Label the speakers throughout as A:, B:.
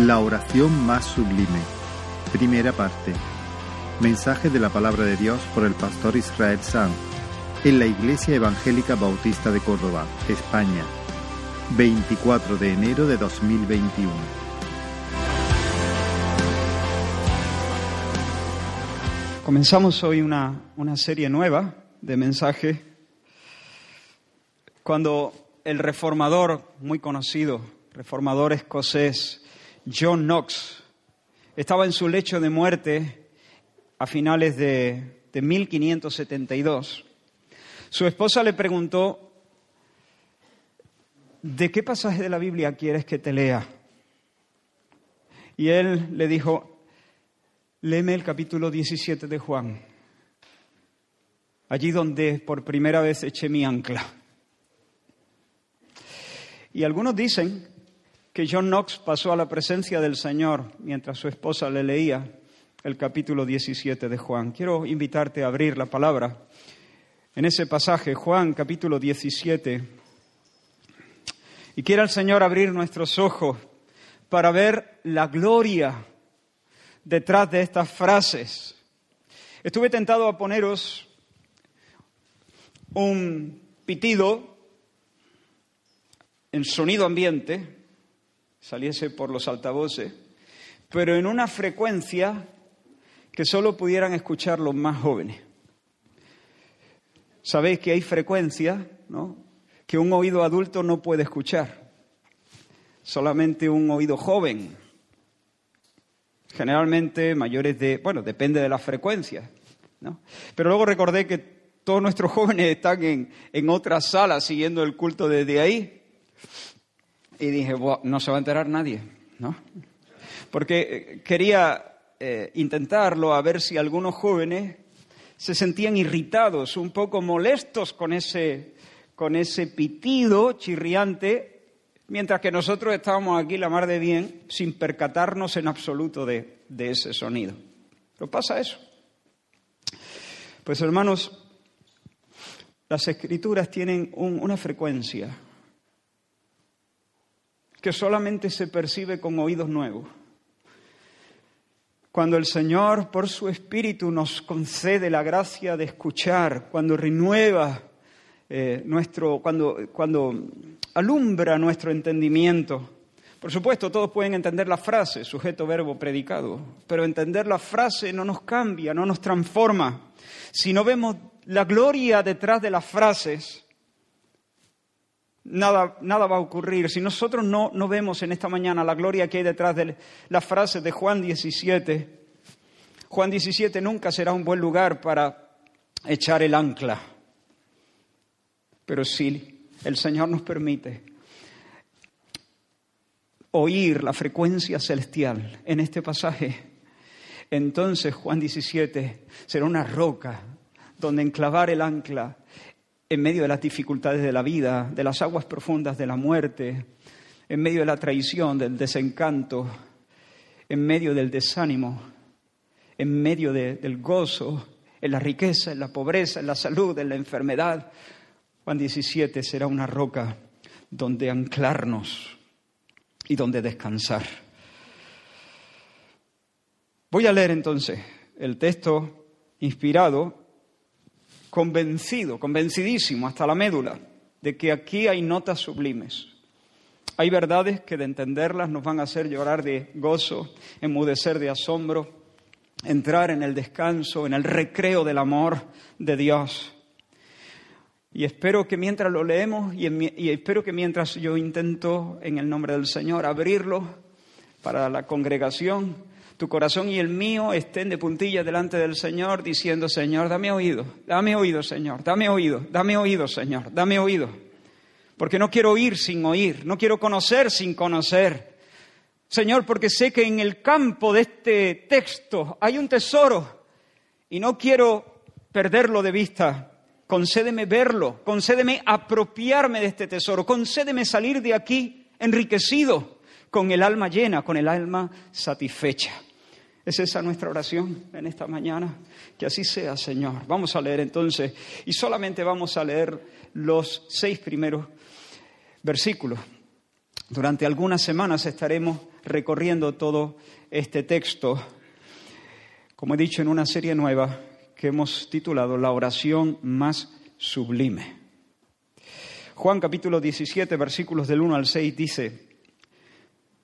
A: La oración más sublime. Primera parte. Mensaje de la palabra de Dios por el pastor Israel Sanz en la Iglesia Evangélica Bautista de Córdoba, España, 24 de enero de 2021.
B: Comenzamos hoy una, una serie nueva de mensajes cuando el reformador muy conocido, reformador escocés, John Knox, estaba en su lecho de muerte a finales de, de 1572. Su esposa le preguntó, ¿de qué pasaje de la Biblia quieres que te lea? Y él le dijo, léeme el capítulo 17 de Juan, allí donde por primera vez eché mi ancla. Y algunos dicen que John Knox pasó a la presencia del Señor mientras su esposa le leía el capítulo 17 de Juan. Quiero invitarte a abrir la palabra en ese pasaje, Juan capítulo 17. Y quiera el Señor abrir nuestros ojos para ver la gloria detrás de estas frases. Estuve tentado a poneros un pitido en sonido ambiente, saliese por los altavoces, pero en una frecuencia que solo pudieran escuchar los más jóvenes. Sabéis que hay frecuencias ¿no? que un oído adulto no puede escuchar, solamente un oído joven, generalmente mayores de, bueno, depende de la frecuencia, ¿no? Pero luego recordé que todos nuestros jóvenes están en, en otra sala siguiendo el culto desde ahí y dije, no se va a enterar nadie, ¿no? Porque eh, quería eh, intentarlo a ver si algunos jóvenes se sentían irritados, un poco molestos con ese, con ese pitido chirriante, mientras que nosotros estábamos aquí la mar de bien sin percatarnos en absoluto de, de ese sonido. ¿Pero pasa eso? Pues hermanos, las escrituras tienen un, una frecuencia que solamente se percibe con oídos nuevos. Cuando el Señor, por su Espíritu, nos concede la gracia de escuchar, cuando renueva eh, nuestro, cuando, cuando alumbra nuestro entendimiento. Por supuesto, todos pueden entender la frase, sujeto, verbo, predicado, pero entender la frase no nos cambia, no nos transforma. Si no vemos la gloria detrás de las frases, nada, nada va a ocurrir. Si nosotros no, no vemos en esta mañana la gloria que hay detrás de la frase de Juan 17, Juan 17 nunca será un buen lugar para echar el ancla. Pero si el Señor nos permite oír la frecuencia celestial en este pasaje, entonces Juan 17 será una roca donde enclavar el ancla en medio de las dificultades de la vida, de las aguas profundas de la muerte, en medio de la traición, del desencanto, en medio del desánimo, en medio del gozo, en la riqueza, en la pobreza, en la salud, en la enfermedad. Juan 17 será una roca donde anclarnos y donde descansar. Voy a leer entonces el texto inspirado convencido, convencidísimo hasta la médula de que aquí hay notas sublimes. Hay verdades que de entenderlas nos van a hacer llorar de gozo, enmudecer de asombro, entrar en el descanso, en el recreo del amor de Dios. Y espero que mientras lo leemos y, y, espero que mientras yo intento en el nombre del Señor abrirlo para la congregación, tu corazón y el mío estén de puntillas delante del Señor diciendo, Señor, dame oído, dame oído, Señor, dame oído, dame oído, Señor, dame oído. Porque no quiero oír sin oír, no quiero conocer sin conocer. Señor, porque sé que en el campo de este texto hay un tesoro y no quiero perderlo de vista. Concédeme verlo, concédeme apropiarme de este tesoro, concédeme salir de aquí enriquecido, con el alma llena, con el alma satisfecha. ¿Es esa nuestra oración en esta mañana? Que así sea, Señor. Vamos a leer entonces, y solamente vamos a leer los seis primeros versículos. Durante algunas semanas estaremos recorriendo todo este texto, como he dicho, en una serie nueva que hemos titulado La oración más sublime. Juan capítulo 17, versículos del 1 al 6 dice,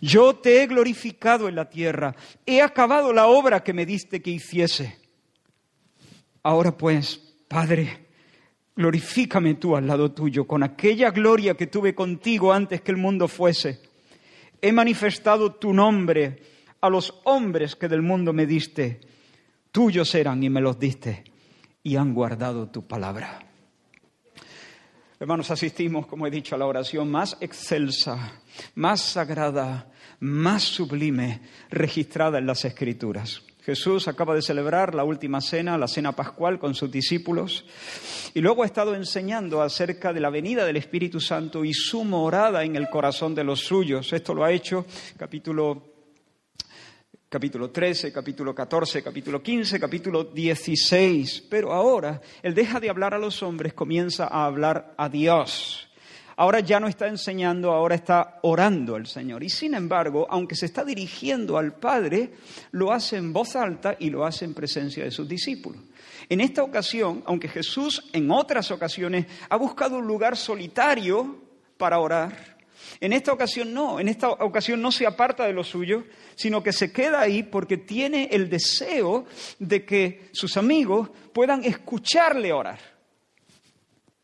B: Yo te he glorificado en la tierra, he acabado la obra que me diste que hiciese. Ahora pues, Padre, glorifícame tú al lado tuyo, con aquella gloria que tuve contigo antes que el mundo fuese. He manifestado tu nombre a los hombres que del mundo me diste. Tuyos eran y me los diste, y han guardado tu palabra. Hermanos, asistimos, como he dicho, a la oración más excelsa, más sagrada, más sublime registrada en las Escrituras. Jesús acaba de celebrar la última cena, la cena pascual, con sus discípulos, y luego ha estado enseñando acerca de la venida del Espíritu Santo y su morada en el corazón de los suyos. Esto lo ha hecho capítulo capítulo 13, capítulo 14, capítulo 15, capítulo 16. Pero ahora Él deja de hablar a los hombres, comienza a hablar a Dios. Ahora ya no está enseñando, ahora está orando al Señor. Y sin embargo, aunque se está dirigiendo al Padre, lo hace en voz alta y lo hace en presencia de sus discípulos. En esta ocasión, aunque Jesús en otras ocasiones ha buscado un lugar solitario para orar, en esta ocasión no, en esta ocasión no se aparta de lo suyo, sino que se queda ahí porque tiene el deseo de que sus amigos puedan escucharle orar.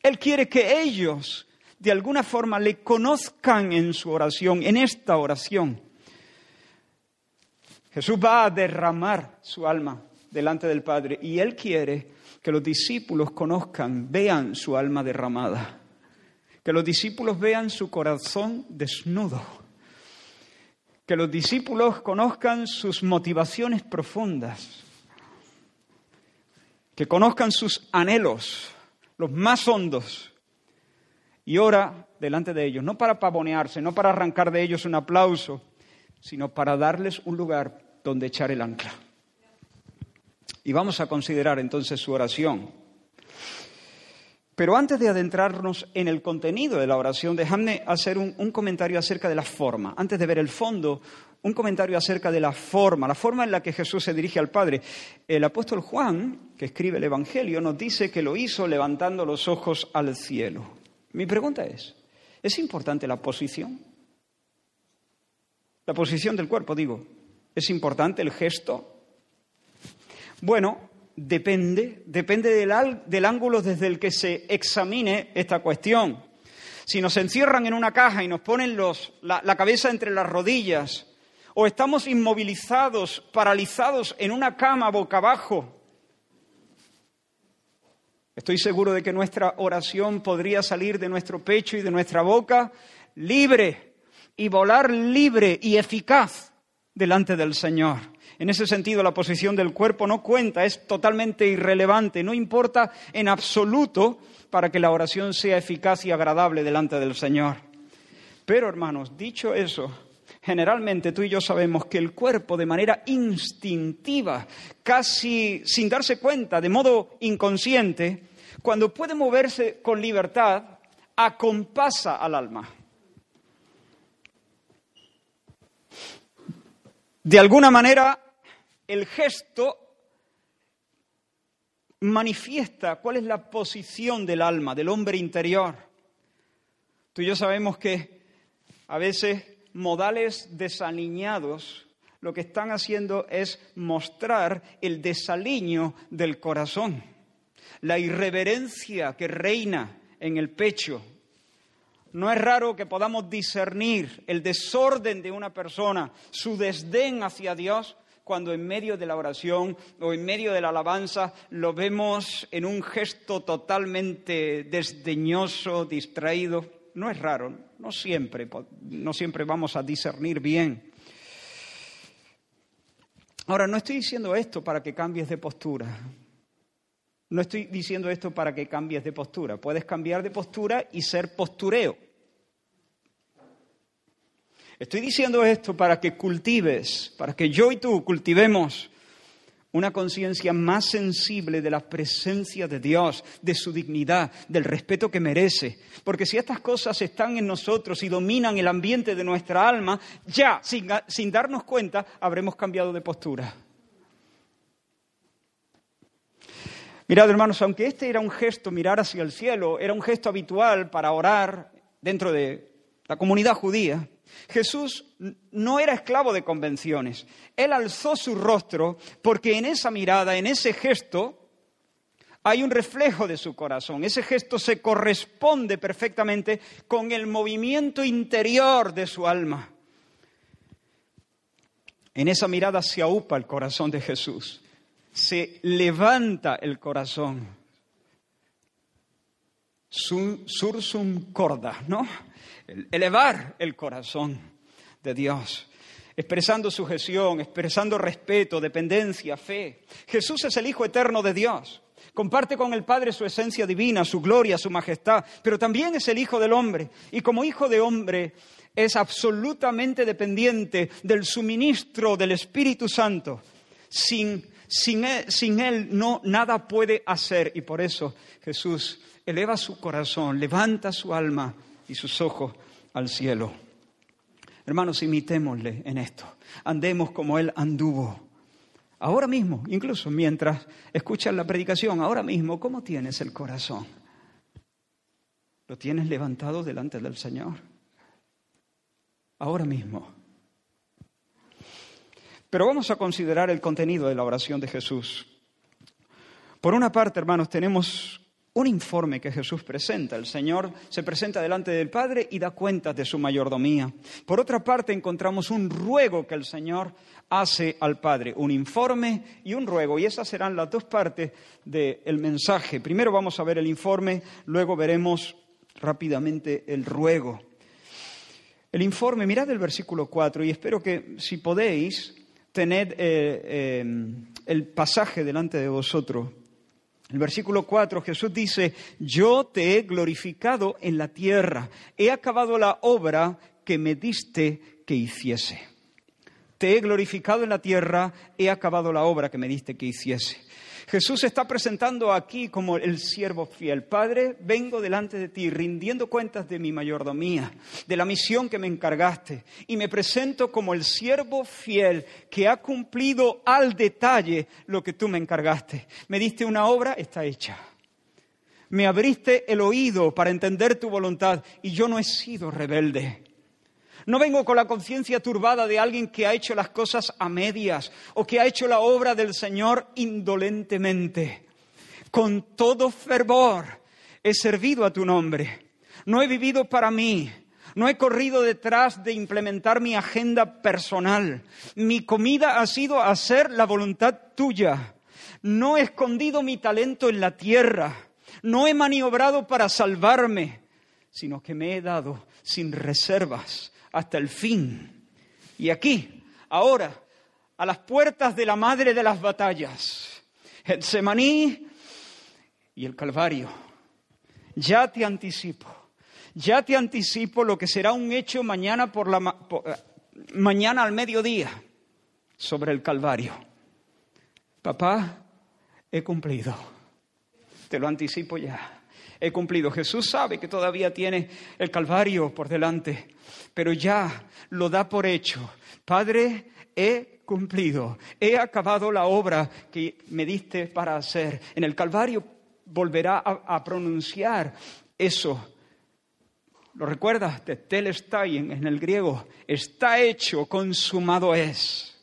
B: Él quiere que ellos de alguna forma le conozcan en su oración, en esta oración. Jesús va a derramar su alma delante del Padre y Él quiere que los discípulos conozcan, vean su alma derramada, que los discípulos vean su corazón desnudo. Que los discípulos conozcan sus motivaciones profundas, que conozcan sus anhelos, los más hondos, y ora delante de ellos, no para pavonearse, no para arrancar de ellos un aplauso, sino para darles un lugar donde echar el ancla. Y vamos a considerar entonces su oración pero antes de adentrarnos en el contenido de la oración, déjame hacer un, comentario acerca de la forma. Antes de ver el fondo, un comentario acerca de la forma, la forma en la que Jesús se dirige al Padre. El apóstol Juan, que escribe el Evangelio, nos dice que lo hizo levantando los ojos al cielo. Mi pregunta es, ¿es importante la posición? La posición del cuerpo, digo. ¿Es importante el gesto? Bueno, Depende, depende del, ángulo desde el que se examine esta cuestión. Si nos encierran en una caja y nos ponen la, cabeza entre las rodillas, o estamos inmovilizados, paralizados en una cama boca abajo, estoy seguro de que nuestra oración podría salir de nuestro pecho y de nuestra boca libre y volar libre y eficaz delante del Señor. En ese sentido, la posición del cuerpo no cuenta, es totalmente irrelevante, no importa en absoluto para que la oración sea eficaz y agradable delante del Señor. Pero, hermanos, dicho eso, generalmente tú y yo sabemos que el cuerpo de manera instintiva, casi sin darse cuenta, de modo inconsciente, cuando puede moverse con libertad, acompasa al alma. De alguna manera el gesto manifiesta cuál es la posición del alma, del hombre interior. Tú y yo sabemos que a veces modales desaliñados lo que están haciendo es mostrar el desaliño del corazón, la irreverencia que reina en el pecho. No es raro que podamos discernir el desorden de una persona, su desdén hacia Dios, cuando en medio de la oración o en medio de la alabanza lo vemos en un gesto totalmente desdeñoso, distraído. No es raro, no siempre, no siempre vamos a discernir bien. Ahora, no estoy diciendo esto para que cambies de postura. No estoy diciendo esto para que cambies de postura. Puedes cambiar de postura y ser postureo. Estoy diciendo esto para que cultives, para que yo y tú cultivemos una conciencia más sensible de la presencia de Dios, de su dignidad, del respeto que merece. Porque si estas cosas están en nosotros y dominan el ambiente de nuestra alma, ya, sin, darnos cuenta, habremos cambiado de postura. Mirad, hermanos, aunque este era un gesto, mirar hacia el cielo, era un gesto habitual para orar dentro de la comunidad judía, Jesús no era esclavo de convenciones. Él alzó su rostro porque en esa mirada, en ese gesto, hay un reflejo de su corazón. Ese gesto se corresponde perfectamente con el movimiento interior de su alma. En esa mirada se aupa el corazón de Jesús. Se levanta el corazón. Sursum corda, ¿no? Elevar el corazón de Dios, expresando sujeción, expresando respeto, dependencia, fe. Jesús es el Hijo eterno de Dios. Comparte con el Padre su esencia divina, su gloria, su majestad, pero también es el Hijo del Hombre. Y como Hijo de Hombre es absolutamente dependiente del suministro del Espíritu Santo. Sin, sin, él, sin él no nada puede hacer. Y por eso Jesús eleva su corazón, levanta su alma y sus ojos al cielo. Hermanos, imitémosle en esto. Andemos como Él anduvo. Ahora mismo, incluso mientras escuchas la predicación, ahora mismo, ¿cómo tienes el corazón? ¿Lo tienes levantado delante del Señor? Ahora mismo. Pero vamos a considerar el contenido de la oración de Jesús. Por una parte, hermanos, tenemos un informe que Jesús presenta. El Señor se presenta delante del Padre y da cuentas de su mayordomía. Por otra parte, encontramos un ruego que el Señor hace al Padre, un informe y un ruego. Y esas serán las dos partes del mensaje. Primero vamos a ver el informe, luego veremos rápidamente el ruego. El informe, mirad el versículo 4 y espero que si podéis, tened eh, eh, el pasaje delante de vosotros. El versículo 4 Jesús dice, yo te he glorificado en la tierra, he acabado la obra que me diste que hiciese. Te he glorificado en la tierra, he acabado la obra que me diste que hiciese. Jesús se está presentando aquí como el siervo fiel. Padre, vengo delante de ti rindiendo cuentas de mi mayordomía, de la misión que me encargaste, y me presento como el siervo fiel que ha cumplido al detalle lo que tú me encargaste. Me diste una obra, está hecha. Me abriste el oído para entender tu voluntad y yo no he sido rebelde. No vengo con la conciencia turbada de alguien que ha hecho las cosas a medias o que ha hecho la obra del Señor indolentemente. Con todo fervor he servido a tu nombre. No he vivido para mí. No he corrido detrás de implementar mi agenda personal. Mi comida ha sido hacer la voluntad tuya. No he escondido mi talento en la tierra. No he maniobrado para salvarme, sino que me he dado sin reservas hasta el fin. Y aquí, ahora, a las puertas de la madre de las batallas, Getsemaní y el Calvario, ya te anticipo, ya te anticipo lo que será un hecho mañana por la eh, mañana al mediodía sobre el Calvario. Papá, he cumplido. Te lo anticipo ya. He cumplido. Jesús sabe que todavía tiene el Calvario por delante pero ya lo da por hecho. Padre, he cumplido, he acabado la obra que me diste para hacer. En el Calvario volverá a, pronunciar eso. ¿Lo recuerdas? De telestai en el griego. Está hecho, consumado es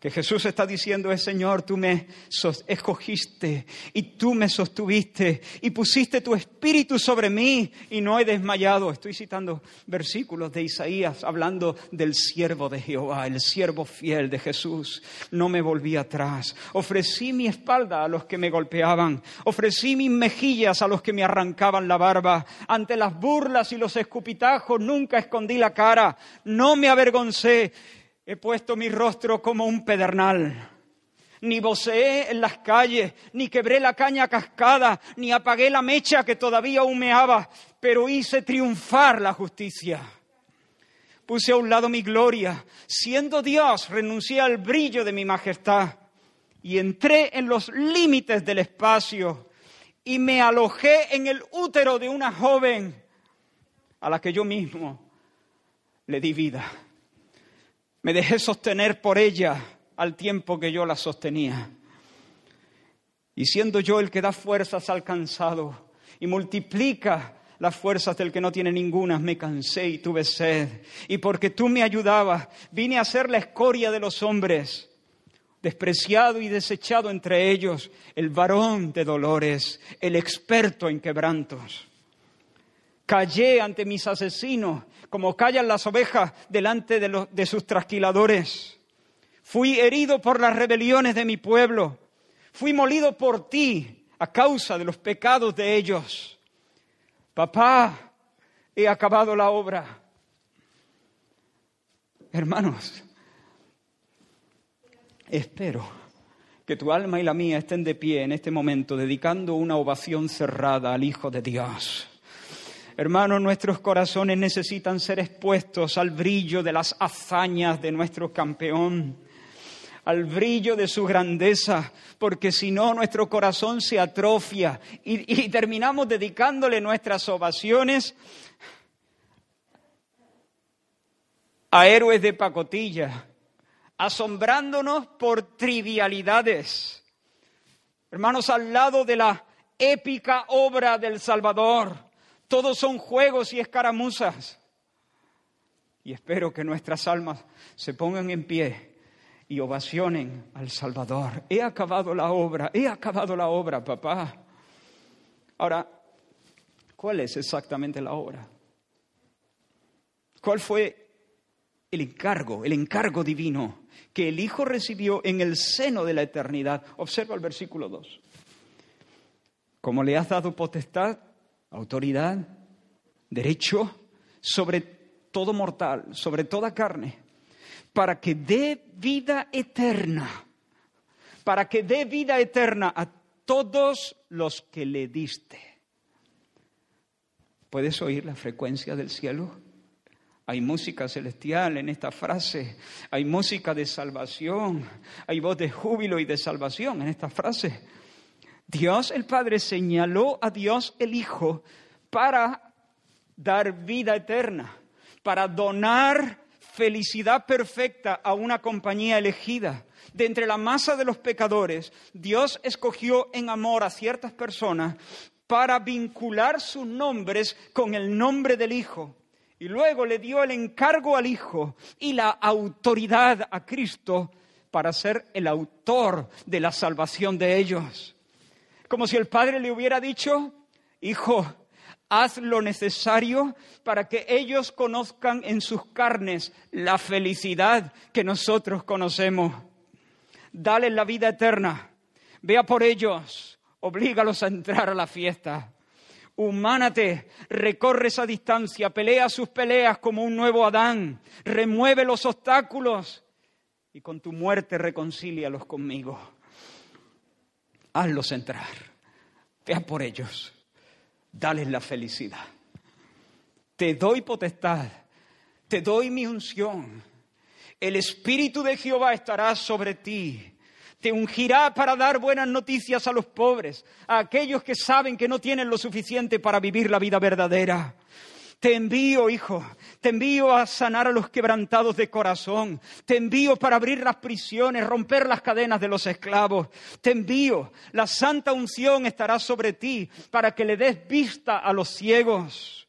B: que Jesús está diciendo es, Señor, tú me escogiste y tú me sostuviste y pusiste tu espíritu sobre mí y no he desmayado. Estoy citando versículos de Isaías hablando del siervo de Jehová, el siervo fiel de Jesús. No me volví atrás. Ofrecí mi espalda a los que me golpeaban. Ofrecí mis mejillas a los que me arrancaban la barba. Ante las burlas y los escupitajos nunca escondí la cara. No me avergoncé He puesto mi rostro como un pedernal. Ni voceé en las calles, ni quebré la caña cascada, ni apagué la mecha que todavía humeaba, pero hice triunfar la justicia. Puse a un lado mi gloria. Siendo Dios, renuncié al brillo de mi majestad y entré en los límites del espacio y me alojé en el útero de una joven a la que yo mismo le di vida. Me dejé sostener por ella al tiempo que yo la sostenía. Y siendo yo el que da fuerzas al cansado y multiplica las fuerzas del que no tiene ninguna, me cansé y tuve sed. Y porque tú me ayudabas, vine a ser la escoria de los hombres, despreciado y desechado entre ellos, el varón de dolores, el experto en quebrantos. Callé ante mis asesinos, como callan las ovejas delante de, de sus trasquiladores. Fui herido por las rebeliones de mi pueblo. Fui molido por ti a causa de los pecados de ellos. Papá, he acabado la obra. Hermanos, espero que tu alma y la mía estén de pie en este momento dedicando una ovación cerrada al Hijo de Dios. Hermanos, nuestros corazones necesitan ser expuestos al brillo de las hazañas de nuestro campeón al brillo de su grandeza, porque si no nuestro corazón se atrofia y, terminamos dedicándole nuestras ovaciones a héroes de pacotilla, asombrándonos por trivialidades. Hermanos, al lado de la épica obra del Salvador, todos son juegos y escaramuzas. Y espero que nuestras almas se pongan en pie y ovacionen al Salvador. He acabado la obra, he acabado la obra, papá. Ahora, ¿cuál es exactamente la obra? ¿Cuál fue el encargo, el encargo divino que el Hijo recibió en el seno de la eternidad? Observa el versículo 2. Como le has dado potestad, autoridad, derecho sobre todo mortal, sobre toda carne para que dé vida eterna, para que dé vida eterna a todos los que le diste. ¿Puedes oír la frecuencia del cielo? Hay música celestial en esta frase, hay música de salvación, hay voz de júbilo y de salvación en esta frase. Dios el Padre señaló a Dios el Hijo para dar vida eterna, para donar felicidad perfecta a una compañía elegida. De entre la masa de los pecadores, Dios escogió en amor a ciertas personas para vincular sus nombres con el nombre del Hijo. Y luego le dio el encargo al Hijo y la autoridad a Cristo para ser el autor de la salvación de ellos. Como si el Padre le hubiera dicho, Hijo, haz lo necesario para que ellos conozcan en sus carnes la felicidad que nosotros conocemos. Dale la vida eterna, vea por ellos, oblígalos a entrar a la fiesta. Humánate, recorre esa distancia, pelea sus peleas como un nuevo Adán, remueve los obstáculos y con tu muerte reconcílialos conmigo. Hazlos entrar, vea por ellos dales la felicidad. Te doy potestad, te doy mi unción. El Espíritu de Jehová estará sobre ti. Te ungirá para dar buenas noticias a los pobres, a aquellos que saben que no tienen lo suficiente para vivir la vida verdadera. Te envío, hijo, te envío a sanar a los quebrantados de corazón. Te envío para abrir las prisiones, romper las cadenas de los esclavos. Te envío, la santa unción estará sobre ti para que le des vista a los ciegos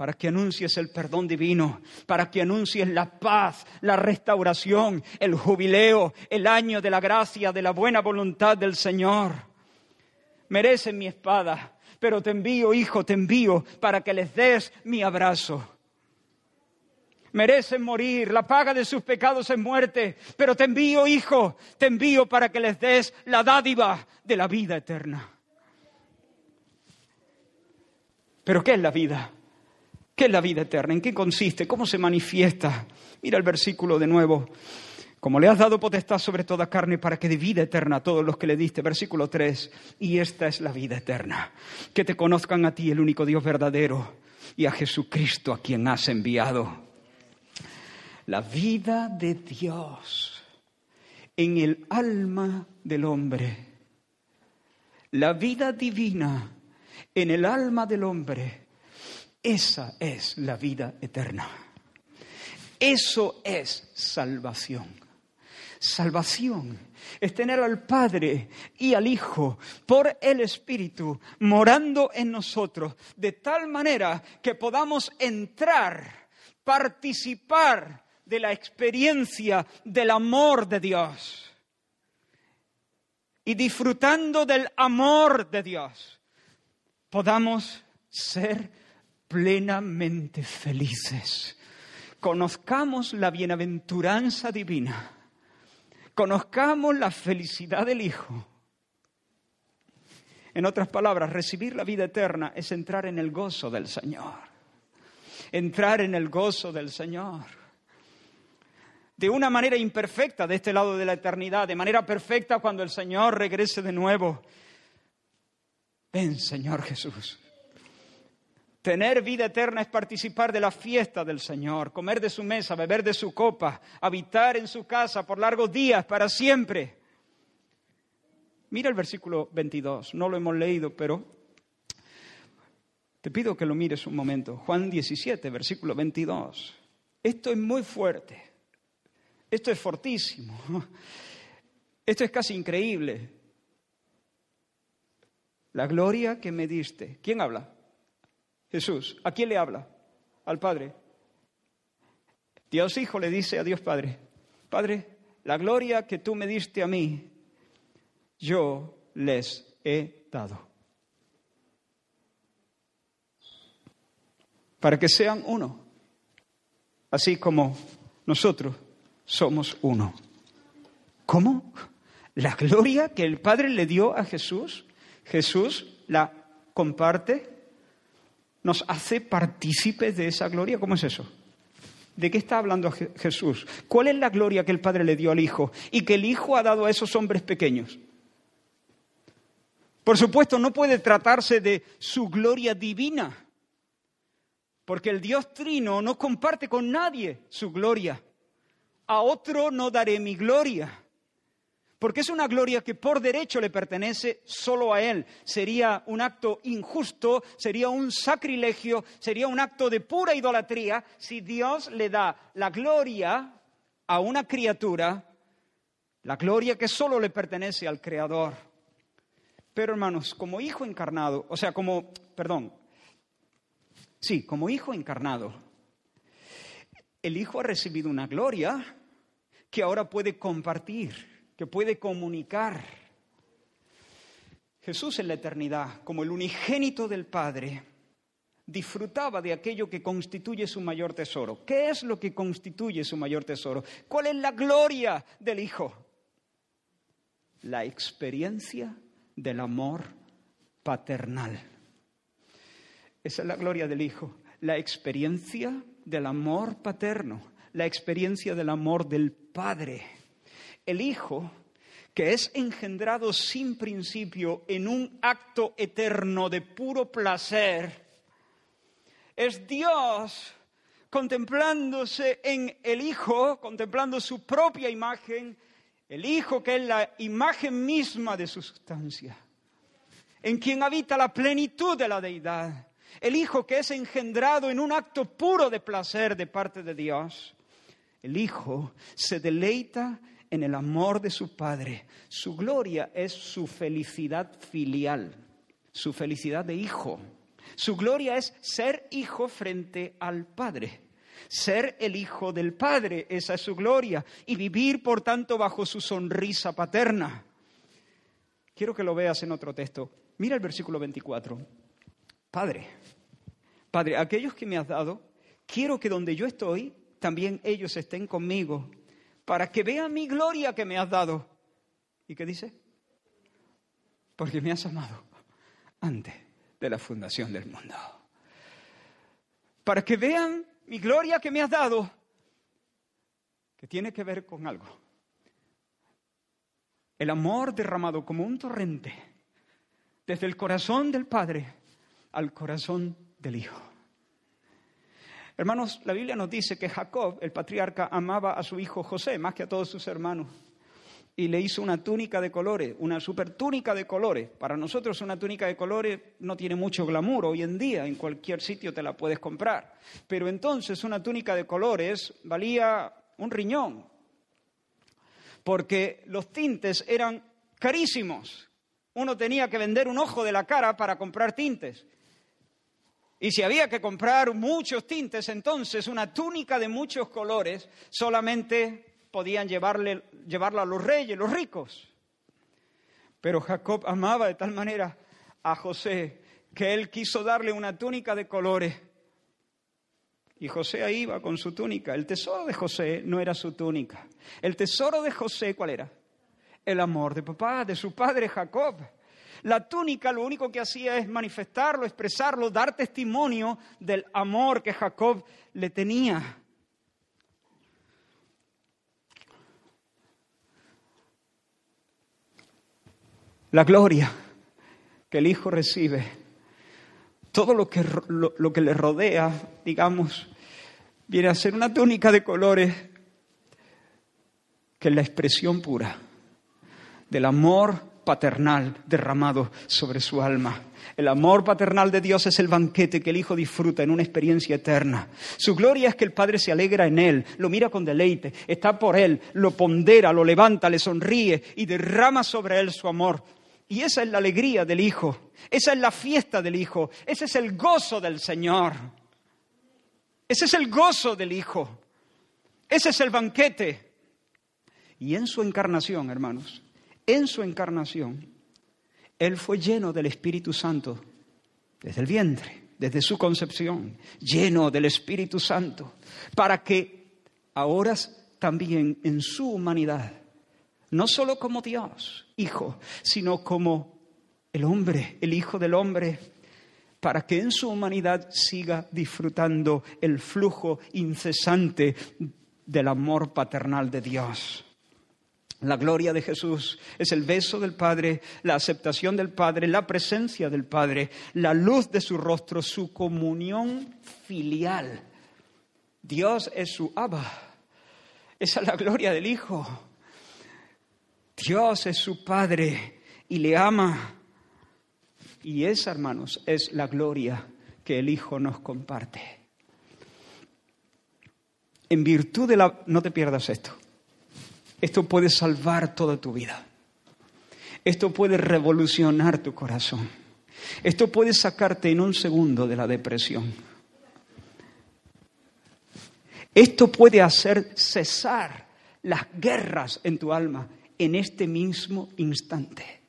B: para que anuncies el perdón divino, para que anuncies la paz, la restauración, el jubileo, el año de la gracia, de la buena voluntad del Señor. Merecen mi espada, pero te envío, hijo, te envío para que les des mi abrazo. Merecen morir, la paga de sus pecados es muerte, pero te envío, hijo, te envío para que les des la dádiva de la vida eterna. ¿Pero qué es la vida? ¿Qué es la vida eterna? ¿En qué consiste? ¿Cómo se manifiesta? Mira el versículo de nuevo. Como le has dado potestad sobre toda carne para que de vida eterna a todos los que le diste. Versículo 3. Y esta es la vida eterna. Que te conozcan a ti, el único Dios verdadero, y a Jesucristo a quien has enviado. La vida de Dios en el alma del hombre. La vida divina en el alma del hombre. Esa es la vida eterna. Eso es salvación. Salvación es tener al Padre y al Hijo por el Espíritu morando en nosotros, de tal manera que podamos entrar, participar de la experiencia del amor de Dios. Y disfrutando del amor de Dios, podamos ser plenamente felices. Conozcamos la bienaventuranza divina conozcamos la felicidad del Hijo. En otras palabras, recibir la vida eterna es entrar en el gozo del Señor. Entrar en el gozo del Señor. De una manera imperfecta de este lado de la eternidad, de manera perfecta cuando el Señor regrese de nuevo. Ven, Señor Jesús. Tener vida eterna es participar de la fiesta del Señor, comer de su mesa, beber de su copa, habitar en su casa por largos días, para siempre. Mira el versículo 22, no lo hemos leído, pero te pido que lo mires un momento. Juan 17, versículo 22. Esto es muy fuerte, esto es fortísimo, esto es casi increíble. La gloria que me diste. ¿Quién habla? Jesús, ¿a quién le habla? Al Padre. Dios Hijo le dice a Dios Padre, Padre, la gloria que tú me diste a mí, yo les he dado. Para que sean uno, así como nosotros somos uno. ¿Cómo? La gloria que el Padre le dio a Jesús, Jesús la comparte nos hace partícipes de esa gloria. ¿Cómo es eso? ¿De qué está hablando Jesús? ¿Cuál es la gloria que el Padre le dio al Hijo y que el Hijo ha dado a esos hombres pequeños? Por supuesto, no puede tratarse de su gloria divina, porque el Dios Trino no comparte con nadie su gloria. A otro no daré mi gloria porque es una gloria que por derecho le pertenece solo a Él. Sería un acto injusto, sería un sacrilegio, sería un acto de pura idolatría si Dios le da la gloria a una criatura, la gloria que solo le pertenece al Creador. Pero hermanos, como hijo encarnado, o sea, como, perdón, sí, como hijo encarnado, el hijo ha recibido una gloria que ahora puede compartir que puede comunicar. Jesús en la eternidad, como el unigénito del Padre, disfrutaba de aquello que constituye su mayor tesoro. ¿Qué es lo que constituye su mayor tesoro? ¿Cuál es la gloria del Hijo? La experiencia del amor paternal. Esa es la gloria del Hijo, la experiencia del amor paterno, la experiencia del amor del Padre el Hijo, que es engendrado sin principio en un acto eterno de puro placer, es Dios contemplándose en el Hijo, contemplando su propia imagen, el Hijo que es la imagen misma de su sustancia, en quien habita la plenitud de la deidad, el Hijo que es engendrado en un acto puro de placer de parte de Dios. El Hijo se deleita en el amor de su Padre. Su gloria es su felicidad filial, su felicidad de hijo. Su gloria es ser hijo frente al Padre. Ser el hijo del Padre, esa es su gloria. Y vivir, por tanto, bajo su sonrisa paterna. Quiero que lo veas en otro texto. Mira el versículo 24. Padre, Padre, aquellos que me has dado, quiero que donde yo estoy, también ellos estén conmigo para que vean mi gloria que me has dado. ¿Y qué dice? Porque me has amado antes de la fundación del mundo. para que vean mi gloria que me has dado, que tiene que ver con algo. El amor derramado como un torrente desde el corazón del Padre al corazón del Hijo. Hermanos, la Biblia nos dice que Jacob, el patriarca, amaba a su hijo José más que a todos sus hermanos y le hizo una túnica de colores, una super túnica de colores. Para nosotros una túnica de colores no tiene mucho glamour hoy en día, en cualquier sitio te la puedes comprar. Pero entonces una túnica de colores valía un riñón, porque los tintes eran carísimos. Uno tenía que vender un ojo de la cara para comprar tintes. Y si había que comprar muchos tintes, entonces una túnica de muchos colores solamente podían llevarle, llevarla a los reyes, los ricos. Pero Jacob amaba de tal manera a José que él quiso darle una túnica de colores. Y José ahí iba con su túnica. El tesoro de José no era su túnica. El tesoro de José, ¿cuál era? El amor de papá, de su padre Jacob. La túnica lo único que hacía es manifestarlo, expresarlo, dar testimonio del amor que Jacob le tenía. La gloria que el Hijo recibe, todo lo que, lo, que le rodea, digamos, viene a ser una túnica de colores que es la expresión pura del amor paternal derramado sobre su alma. El amor paternal de Dios es el banquete que el Hijo disfruta en una experiencia eterna. Su gloria es que el Padre se alegra en Él, lo mira con deleite, está por Él, lo pondera, lo levanta, le sonríe y derrama sobre Él su amor. Y esa es la alegría del Hijo, esa es la fiesta del Hijo, ese es el gozo del Señor. Ese es el gozo del Hijo, ese es el banquete. Y en su encarnación, hermanos, en su encarnación, Él fue lleno del Espíritu Santo desde el vientre, desde su concepción, lleno del Espíritu Santo, para que ahora también en su humanidad, no solo como Dios, Hijo, sino como el hombre, el Hijo del hombre, para que en su humanidad siga disfrutando el flujo incesante del amor paternal de Dios. La gloria de Jesús es el beso del Padre, la aceptación del Padre, la presencia del Padre, la luz de su rostro, su comunión filial. Dios es su Abba. Esa es la gloria del Hijo. Dios es su Padre y le ama. Y esa, hermanos, es la gloria que el Hijo nos comparte. En virtud de la... No te pierdas esto. Esto puede salvar toda tu vida. Esto puede revolucionar tu corazón. Esto puede sacarte en un segundo de la depresión. Esto puede hacer cesar las guerras en tu alma en este mismo instante.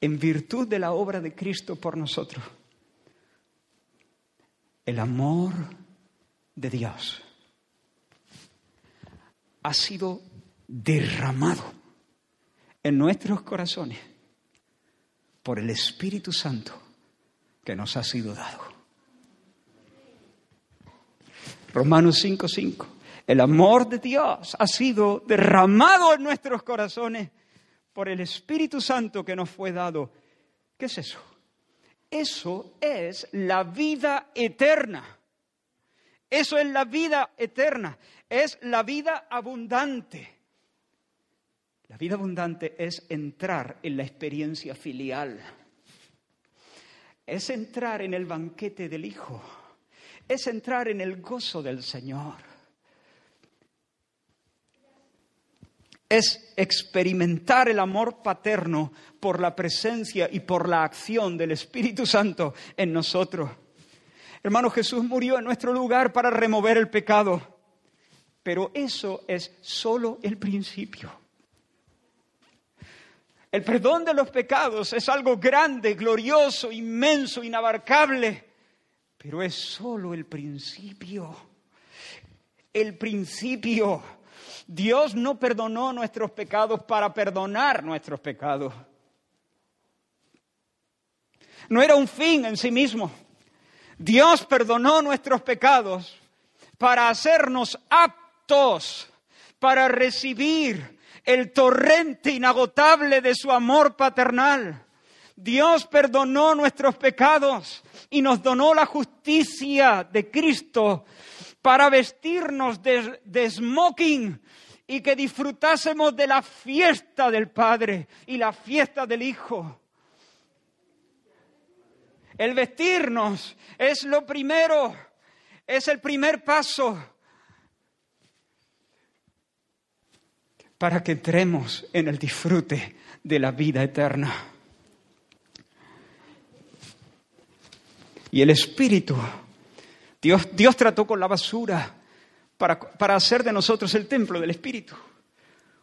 B: En virtud de la obra de Cristo por nosotros. El amor de Dios ha sido derramado en nuestros corazones por el Espíritu Santo que nos ha sido dado. Romanos 5:5. El amor de Dios ha sido derramado en nuestros corazones por el Espíritu Santo que nos fue dado. ¿Qué es eso? Eso es la vida eterna. Eso es la vida eterna, es la vida abundante. La vida abundante es entrar en la experiencia filial, es entrar en el banquete del Hijo, es entrar en el gozo del Señor, es experimentar el amor paterno por la presencia y por la acción del Espíritu Santo en nosotros. Hermano, Jesús murió en nuestro lugar para remover el pecado. Pero eso es solo el principio. El perdón de los pecados es algo grande, glorioso, inmenso, inabarcable, pero es solo el principio. El principio. Dios no perdonó nuestros pecados para perdonar nuestros pecados. No era un fin en sí mismo. Dios perdonó nuestros pecados para hacernos aptos para recibir el torrente inagotable de su amor paternal. Dios perdonó nuestros pecados y nos donó la justicia de Cristo para vestirnos de, smoking y que disfrutásemos de la fiesta del Padre y la fiesta del Hijo. El vestirnos es lo primero, es el primer paso para que entremos en el disfrute de la vida eterna. Y el Espíritu, Dios, Dios trató con la basura para, para hacer de nosotros el templo del Espíritu.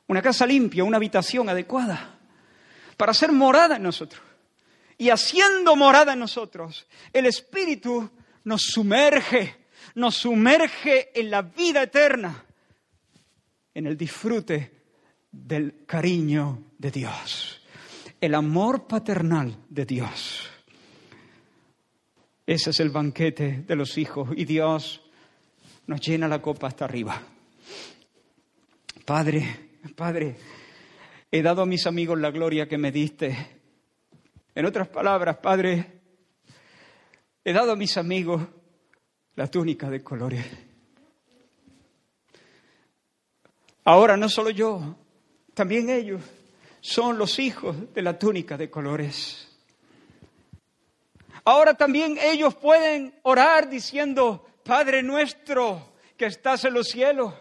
B: Una casa limpia, una habitación adecuada, para ser morada en nosotros. Y haciendo morada en nosotros, el Espíritu nos sumerge, nos sumerge en la vida eterna, en el disfrute del cariño de Dios, el amor paternal de Dios. Ese es el banquete de los hijos y Dios nos llena la copa hasta arriba. Padre, Padre, he dado a mis amigos la gloria que me diste. En otras palabras, Padre, he dado a mis amigos la túnica de colores. Ahora no solo yo, también ellos son los hijos de la túnica de colores. Ahora también ellos pueden orar diciendo, Padre nuestro que estás en los cielos.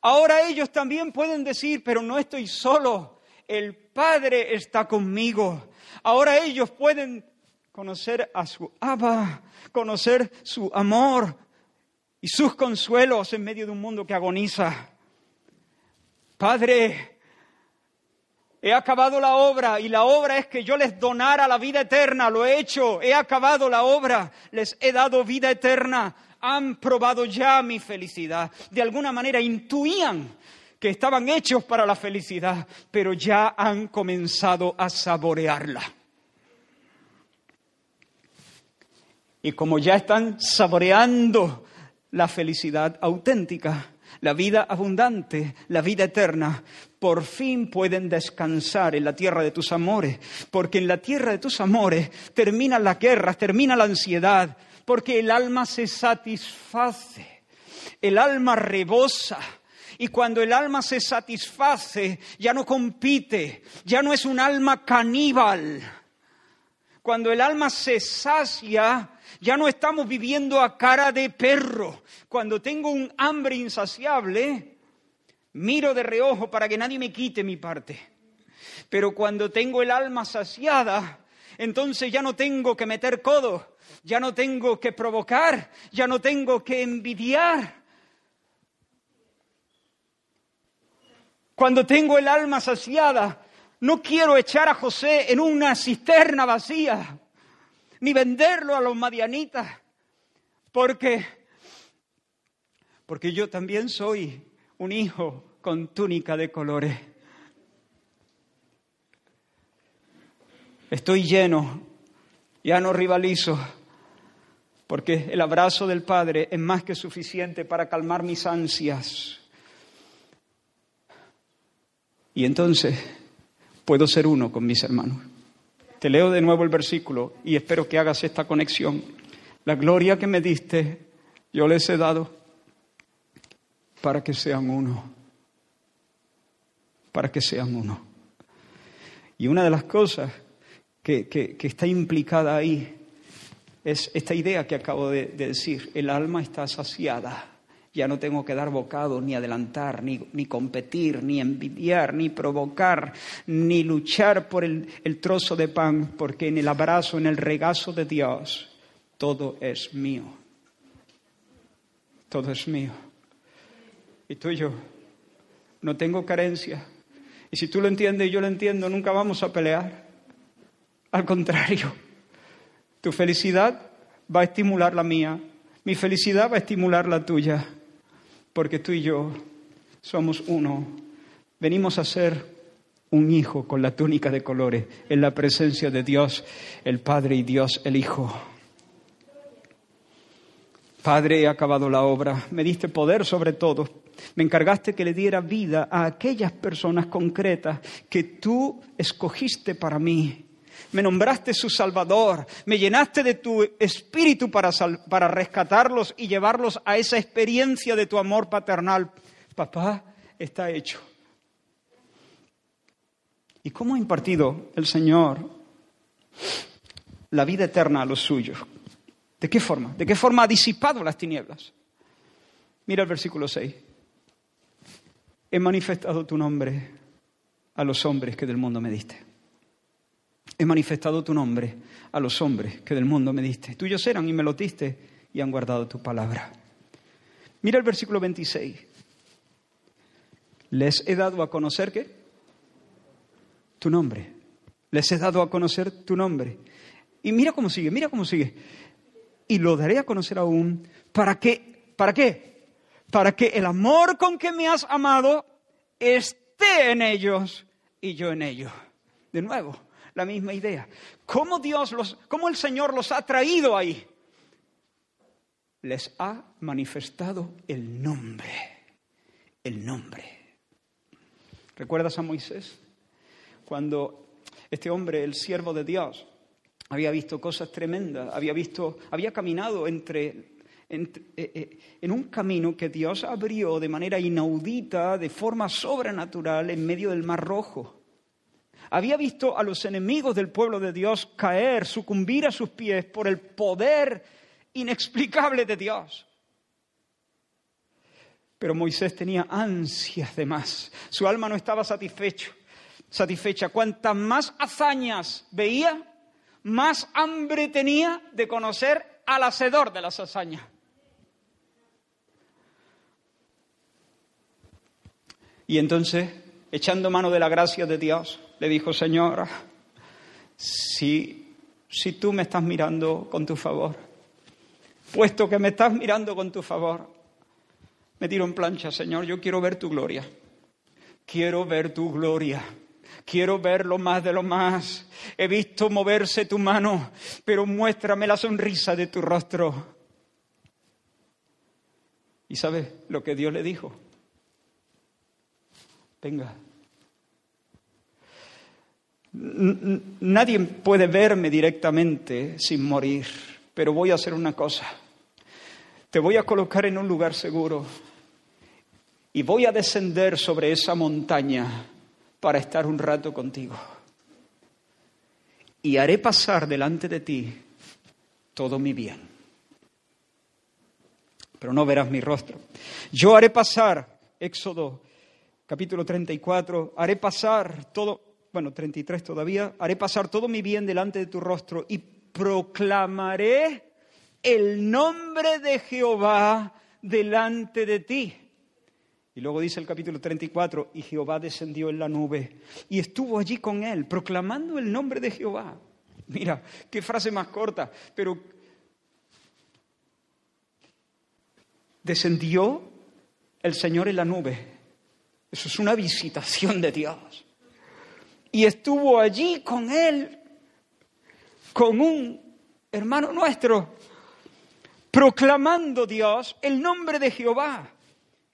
B: Ahora ellos también pueden decir, pero no estoy solo, el Padre está conmigo. Ahora ellos pueden conocer a su Abba, conocer su amor y sus consuelos en medio de un mundo que agoniza. Padre, He acabado la obra y la obra es que yo les donara la vida eterna. Lo he hecho, he acabado la obra, les he dado vida eterna. Han probado ya mi felicidad. De alguna manera intuían que estaban hechos para la felicidad, pero ya han comenzado a saborearla. Y como ya están saboreando la felicidad auténtica, la vida abundante, la vida eterna, por fin pueden descansar en la tierra de tus amores, porque en la tierra de tus amores terminan las guerras, termina la ansiedad, porque el alma se satisface, el alma rebosa. Y cuando el alma se satisface, ya no compite, ya no es un alma caníbal. Cuando el alma se sacia, ya no estamos viviendo a cara de perro. Cuando tengo un hambre insaciable, miro de reojo para que nadie me quite mi parte. Pero cuando tengo el alma saciada, entonces ya no tengo que meter codo, ya no tengo que provocar, ya no tengo que envidiar. Cuando tengo el alma saciada, no quiero echar a José en una cisterna vacía ni venderlo a los madianitas, porque, porque yo también soy un hijo con túnica de colores. Estoy lleno, ya no rivalizo, porque el abrazo del Padre es más que suficiente para calmar mis ansias. Y entonces puedo ser uno con mis hermanos. Te leo de nuevo el versículo y espero que hagas esta conexión. La gloria que me diste, yo les he dado para que sean uno. Para que sean uno. Y una de las cosas que, está implicada ahí es esta idea que acabo de decir. El alma está saciada ya no tengo que dar bocado, ni adelantar, ni, ni competir, ni envidiar, ni provocar, ni luchar por el, el trozo de pan, porque en el abrazo, en el regazo de Dios, todo es mío. Todo es mío. Y tú y yo no tengo carencia. Y si tú lo entiendes y yo lo entiendo, nunca vamos a pelear. Al contrario, tu felicidad va a estimular la mía, mi felicidad va a estimular la tuya porque tú y yo somos uno. Venimos a ser un hijo con la túnica de colores en la presencia de Dios el Padre y Dios el Hijo. Padre, he acabado la obra, me diste poder sobre todo, me encargaste que le diera vida a aquellas personas concretas que tú escogiste para mí. Me nombraste su Salvador, me llenaste de tu espíritu para, para rescatarlos y llevarlos a esa experiencia de tu amor paternal. Papá, está hecho. ¿Y cómo ha impartido el Señor la vida eterna a los suyos? ¿De qué forma? ¿De qué forma ha disipado las tinieblas? Mira el versículo 6. He manifestado tu nombre a los hombres que del mundo me diste. He manifestado tu nombre a los hombres que del mundo me diste. Tuyos eran y me lo diste y han guardado tu palabra. Mira el versículo 26. Les he dado a conocer qué? Tu nombre. Les he dado a conocer tu nombre. Y mira cómo sigue, mira cómo sigue y lo daré a conocer aún. ¿Para qué? ¿Para qué? Para que el amor con que me has amado esté en ellos y yo en ellos. De nuevo, la misma idea. ¿Cómo Dios los, cómo el Señor los ha traído ahí? Les ha manifestado el nombre. El nombre. ¿Recuerdas a Moisés? Cuando este hombre, el siervo de Dios, había visto cosas tremendas, había visto, había caminado entre, eh, eh, en un camino que Dios abrió de manera inaudita, de forma sobrenatural, en medio del Mar Rojo. Había visto a los enemigos del pueblo de Dios caer, sucumbir a sus pies por el poder inexplicable de Dios. Pero Moisés tenía ansias de más. Su alma no estaba satisfecho, satisfecha. Cuantas más hazañas veía, más hambre tenía de conocer al hacedor de las hazañas. Y entonces, echando mano de la gracia de Dios, le dijo, Señora, si, si tú me estás mirando con tu favor, puesto que me estás mirando con tu favor, me tiro en plancha, Señor, yo quiero ver tu gloria. Quiero ver tu gloria. Quiero ver lo más de lo más. He visto moverse tu mano, pero muéstrame la sonrisa de tu rostro. ¿Y sabes lo que Dios le dijo? Venga. Nadie puede verme directamente sin morir, pero voy a hacer una cosa. Te voy a colocar en un lugar seguro y voy a descender sobre esa montaña para estar un rato contigo. Y haré pasar delante de ti todo mi bien. Pero no verás mi rostro. Yo haré pasar, Éxodo capítulo 34, haré pasar todo, bueno, 33 todavía, haré pasar todo mi bien delante de tu rostro y proclamaré el nombre de Jehová delante de ti. Y luego dice el capítulo 34, y Jehová descendió en la nube y estuvo allí con él, proclamando el nombre de Jehová. Mira, qué frase más corta, pero descendió el Señor en la nube. Eso es una visitación de Dios. Y estuvo allí con él, con un hermano nuestro, proclamando Dios el nombre de Jehová.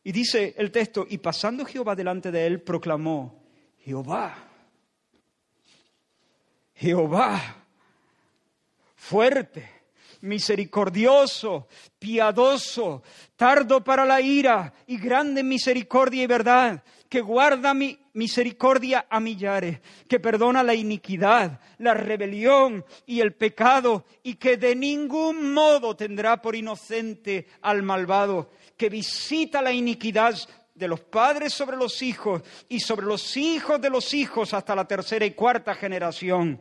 B: Y dice el texto, y pasando Jehová delante de él, proclamó, Jehová, Jehová, fuerte, misericordioso, piadoso, tardo para la ira y grande misericordia y verdad, que guarda mi misericordia a millares, que perdona la iniquidad, la rebelión y el pecado, y que de ningún modo tendrá por inocente al malvado, que visita la iniquidad de los padres sobre los hijos y sobre los hijos de los hijos hasta la tercera y cuarta generación.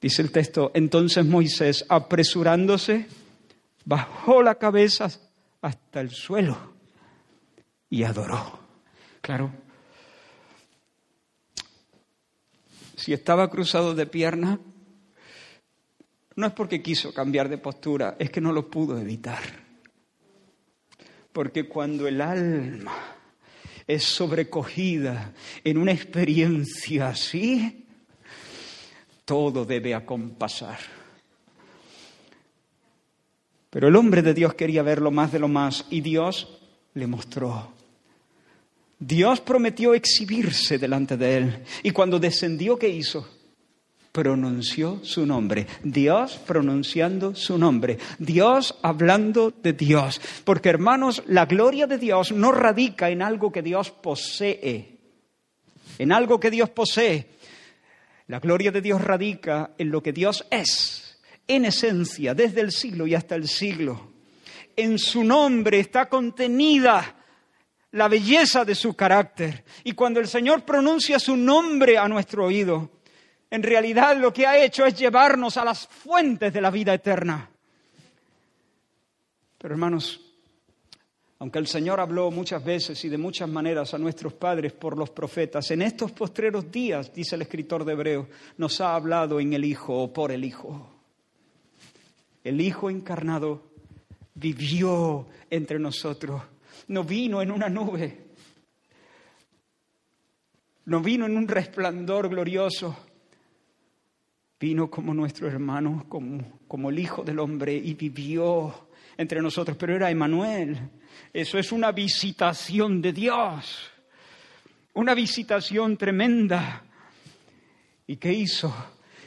B: Dice el texto, entonces Moisés, apresurándose, bajó la cabeza hasta el suelo y adoró. Claro, si estaba cruzado de pierna, no es porque quiso cambiar de postura, es que no lo pudo evitar. Porque cuando el alma es sobrecogida en una experiencia así, todo debe acompasar. Pero el hombre de Dios quería ver lo más de lo más y Dios le mostró. Dios prometió exhibirse delante de él. Y cuando descendió, ¿qué hizo? Pronunció su nombre. Dios pronunciando su nombre. Dios hablando de Dios. Porque hermanos, la gloria de Dios no radica en algo que Dios posee. En algo que Dios posee. La gloria de Dios radica en lo que Dios es. En esencia, desde el siglo y hasta el siglo. En su nombre está contenida la belleza de su carácter. Y cuando el Señor pronuncia su nombre a nuestro oído, en realidad lo que ha hecho es llevarnos a las fuentes de la vida eterna. Pero hermanos, aunque el Señor habló muchas veces y de muchas maneras a nuestros padres por los profetas, en estos postreros días, dice el escritor de Hebreo, nos ha hablado en el Hijo o por el Hijo. El Hijo encarnado vivió entre nosotros no vino en una nube, no vino en un resplandor glorioso, vino como nuestro hermano, como, como el Hijo del Hombre y vivió entre nosotros, pero era Emanuel. Eso es una visitación de Dios, una visitación tremenda. ¿Y qué hizo?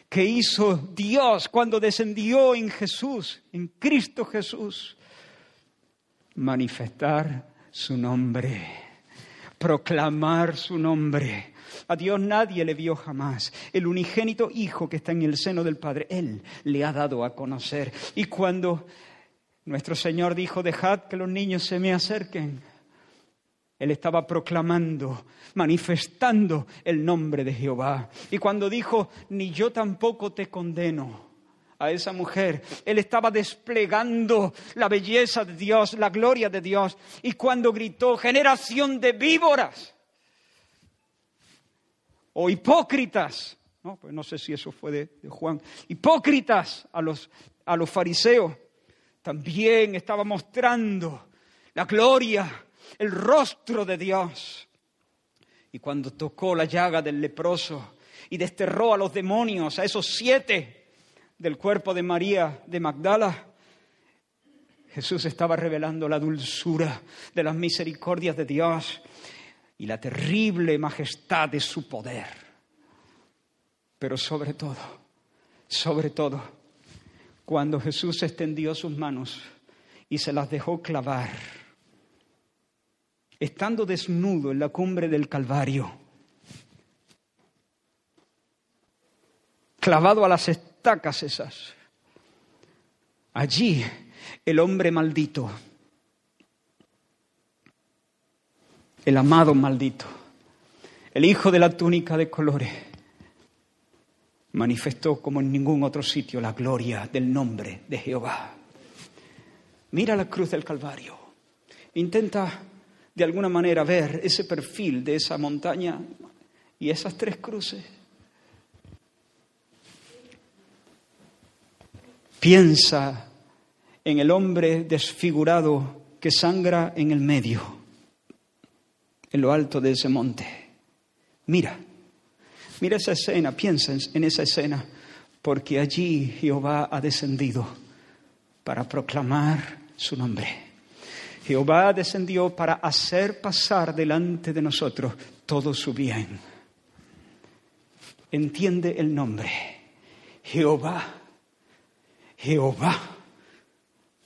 B: ¿Qué hizo Dios cuando descendió en Jesús, en Cristo Jesús? Manifestar su nombre, proclamar su nombre. A Dios nadie le vio jamás. El unigénito Hijo que está en el seno del Padre, Él le ha dado a conocer. Y cuando nuestro Señor dijo, dejad que los niños se me acerquen, Él estaba proclamando, manifestando el nombre de Jehová. Y cuando dijo, ni yo tampoco te condeno, a esa mujer. Él estaba desplegando la belleza de Dios, la gloria de Dios. Y cuando gritó, generación de víboras o hipócritas, no, pues no sé si eso fue de, Juan, hipócritas a los, a los fariseos, también estaba mostrando la gloria, el rostro de Dios. Y cuando tocó la llaga del leproso y desterró a los demonios, a esos siete, del cuerpo de María de Magdala, Jesús estaba revelando la dulzura de las misericordias de Dios y la terrible majestad de su poder. Pero sobre todo, sobre todo, cuando Jesús extendió sus manos y se las dejó clavar, estando desnudo en la cumbre del Calvario, clavado a las estacas esas. Allí el hombre maldito, el amado maldito, el hijo de la túnica de colores, manifestó como en ningún otro sitio la gloria del nombre de Jehová. Mira la cruz del Calvario. Intenta de alguna manera ver ese perfil de esa montaña y esas tres cruces. Piensa en el hombre desfigurado que sangra en el medio, en lo alto de ese monte. Mira, mira esa escena, piensa en esa escena, porque allí Jehová ha descendido para proclamar su nombre. Jehová descendió para hacer pasar delante de nosotros todo su bien. Entiende el nombre. Jehová Jehová.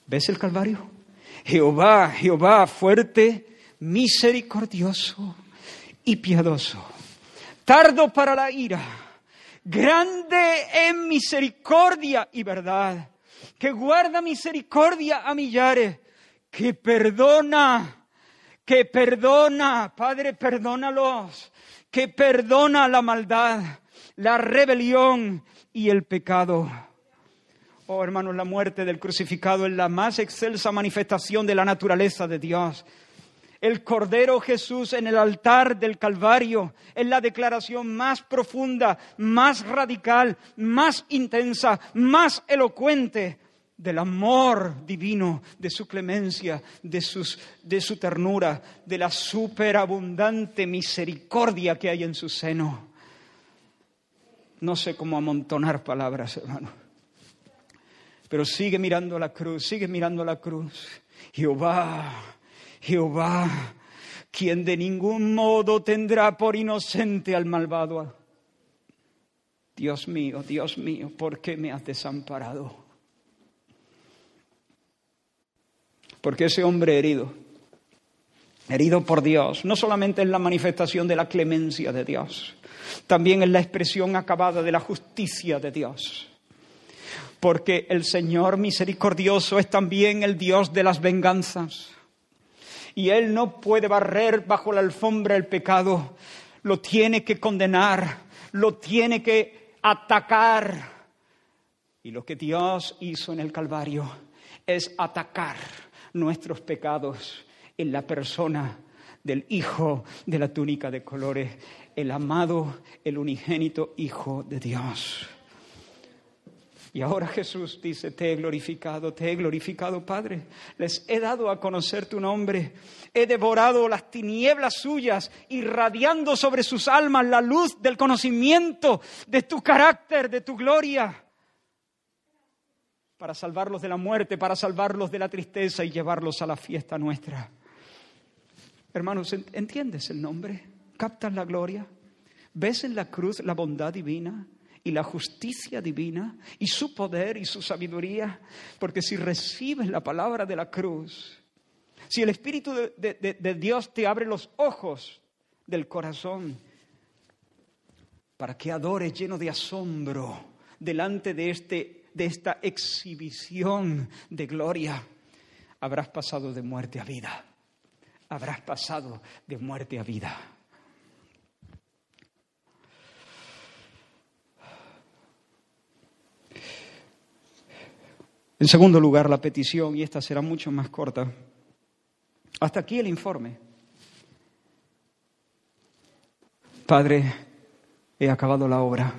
B: ¿Ves el Calvario? Jehová, Jehová, fuerte, misericordioso y piadoso, tardo para la ira, grande en misericordia y verdad, que guarda misericordia a millares, que perdona, que perdona, Padre, perdónalos, que perdona la maldad, la rebelión y el pecado Oh, hermanos, la muerte del crucificado es la más excelsa manifestación de la naturaleza de Dios. El Cordero Jesús en el altar del Calvario es la declaración más profunda, más radical, más intensa, más elocuente del amor divino, de su clemencia, de, de su ternura, de la superabundante misericordia que hay en su seno. No sé cómo amontonar palabras, hermanos Pero sigue mirando la cruz, sigue mirando la cruz. Jehová, Jehová, quien de ningún modo tendrá por inocente al malvado. Dios mío, Dios mío, ¿por qué me has desamparado? Porque ese hombre herido, herido por Dios, no solamente es la manifestación de la clemencia de Dios, también es la expresión acabada de la justicia de Dios. Porque el Señor misericordioso es también el Dios de las venganzas. Y Él no puede barrer bajo la alfombra el pecado, lo tiene que condenar, lo tiene que atacar. Y lo que Dios hizo en el Calvario es atacar nuestros pecados en la persona del Hijo de la túnica de colores, el amado, el unigénito Hijo de Dios. Y ahora Jesús dice, te he glorificado, te he glorificado, Padre. Les he dado a conocer tu nombre. He devorado las tinieblas suyas, irradiando sobre sus almas la luz del conocimiento de tu carácter, de tu gloria, para salvarlos de la muerte, para salvarlos de la tristeza y llevarlos a la fiesta nuestra. Hermanos, ¿entiendes el nombre? ¿Captas la gloria? ¿Ves en la cruz la bondad divina? Y la justicia divina y su poder y su sabiduría, porque si recibes la palabra de la cruz, si el Espíritu de, Dios te abre los ojos del corazón para que adores lleno de asombro delante de, este, de esta exhibición de gloria, habrás pasado de muerte a vida. Habrás pasado de muerte a vida. En segundo lugar, la petición, y esta será mucho más corta. Hasta aquí el informe. Padre, he acabado la obra.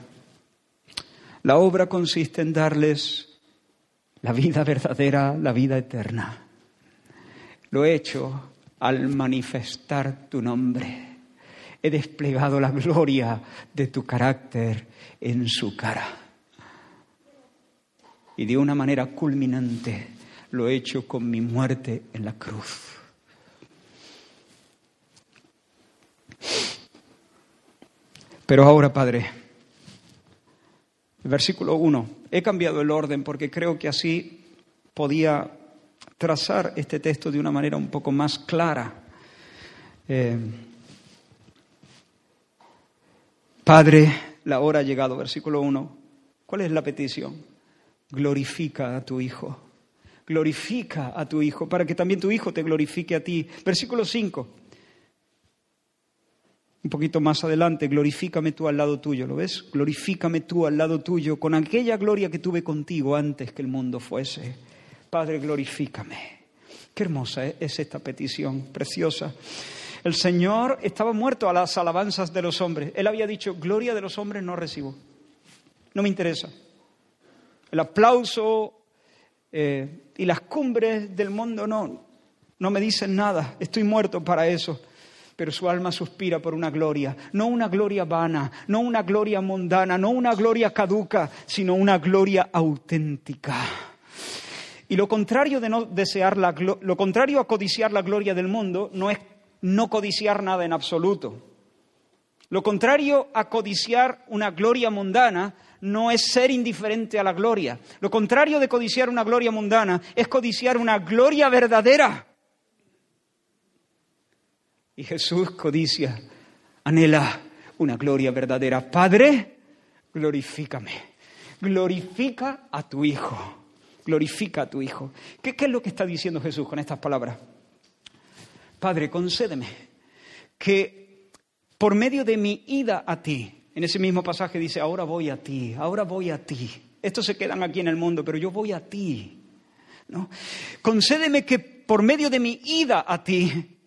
B: La obra consiste en darles la vida verdadera, la vida eterna. Lo he hecho al manifestar tu nombre. He desplegado la gloria de tu carácter en su cara y de una manera culminante lo he hecho con mi muerte en la cruz. Pero ahora, Padre, versículo 1, he cambiado el orden porque creo que así podía trazar este texto de una manera un poco más clara. Eh, Padre, la hora ha llegado, versículo 1. ¿Cuál es la petición? Glorifica a tu Hijo. Glorifica a tu Hijo para que también tu Hijo te glorifique a ti. Versículo 5. Un poquito más adelante, glorifícame tú al lado tuyo, ¿lo ves? Glorifícame tú al lado tuyo con aquella gloria que tuve contigo antes que el mundo fuese. Padre, glorifícame. Qué hermosa es esta petición, preciosa. El Señor estaba muerto a las alabanzas de los hombres. Él había dicho, gloria de los hombres no recibo. No me interesa. El aplauso eh, y las cumbres del mundo no, no me dicen nada. Estoy muerto para eso. Pero su alma suspira por una gloria, no una gloria vana, no una gloria mundana, no una gloria caduca, sino una gloria auténtica. Y lo contrario de no desear la, lo contrario a codiciar la gloria del mundo no es no codiciar nada en absoluto. Lo contrario a codiciar una gloria mundana no es ser indiferente a la gloria. Lo contrario de codiciar una gloria mundana es codiciar una gloria verdadera. Y Jesús codicia, anhela una gloria verdadera. Padre, glorifícame. Glorifica a tu Hijo. Glorifica a tu Hijo. ¿Qué, ¿Qué, es lo que está diciendo Jesús con estas palabras? Padre, concédeme que por medio de mi ida a ti, en ese mismo pasaje dice, ahora voy a ti, ahora voy a ti. Estos se quedan aquí en el mundo, pero yo voy a ti. ¿no? Concédeme que por medio de mi ida a ti,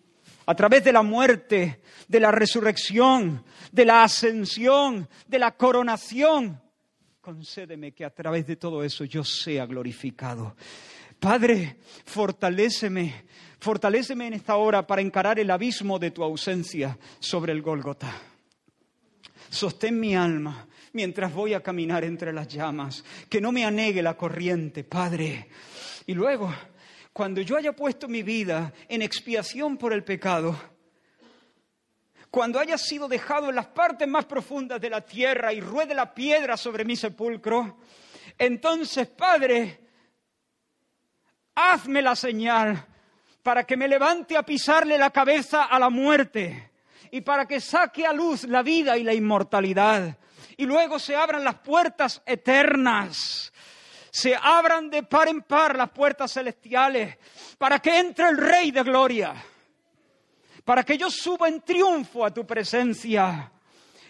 B: a través de la muerte, de la resurrección, de la ascensión, de la coronación, concédeme que a través de todo eso yo sea glorificado. Padre, fortaléceme, fortaléceme en esta hora para encarar el abismo de tu ausencia sobre el Gólgota. Sostén mi alma, mientras voy a caminar entre las llamas, que no me anegue la corriente, Padre. Y luego, cuando yo haya puesto mi vida en expiación por el pecado, cuando haya sido dejado en las partes más profundas de la tierra y ruede la piedra sobre mi sepulcro, entonces, Padre, hazme la señal para que me levante a pisarle la cabeza a la muerte y para que saque a luz la vida y la inmortalidad. Y luego se abran las puertas eternas, se abran de par en par las puertas celestiales, para que entre el Rey de Gloria, para que yo suba en triunfo a tu presencia.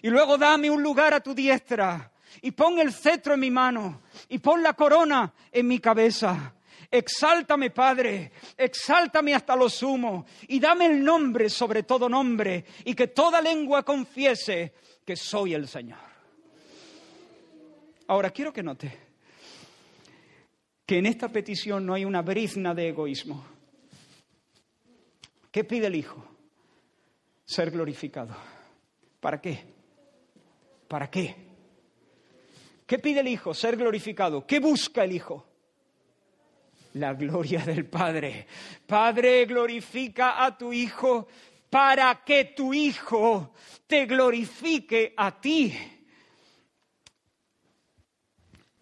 B: Y luego dame un lugar a tu diestra, y pon el cetro en mi mano, y pon la corona en mi cabeza Exáltame, Padre, exáltame hasta lo sumo y dame el nombre sobre todo nombre y que toda lengua confiese que soy el Señor. Ahora quiero que note que en esta petición no hay una brizna de egoísmo. ¿Qué pide el Hijo? Ser glorificado. ¿Para qué? ¿Para qué? ¿Qué pide el Hijo? Ser glorificado. ¿Qué busca el Hijo? La gloria del Padre. Padre, glorifica a tu Hijo para que tu Hijo te glorifique a ti.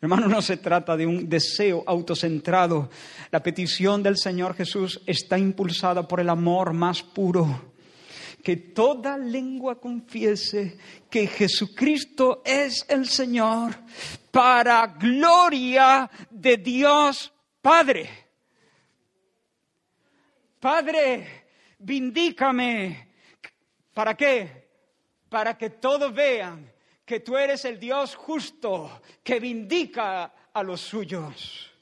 B: Hermano, no se trata de un deseo autocentrado. La petición del Señor Jesús está impulsada por el amor más puro. Que toda lengua confiese que Jesucristo es el Señor para gloria de Dios Padre, Padre, vindícame. ¿Para qué? Para que todos vean que tú eres el Dios justo que vindica a los suyos.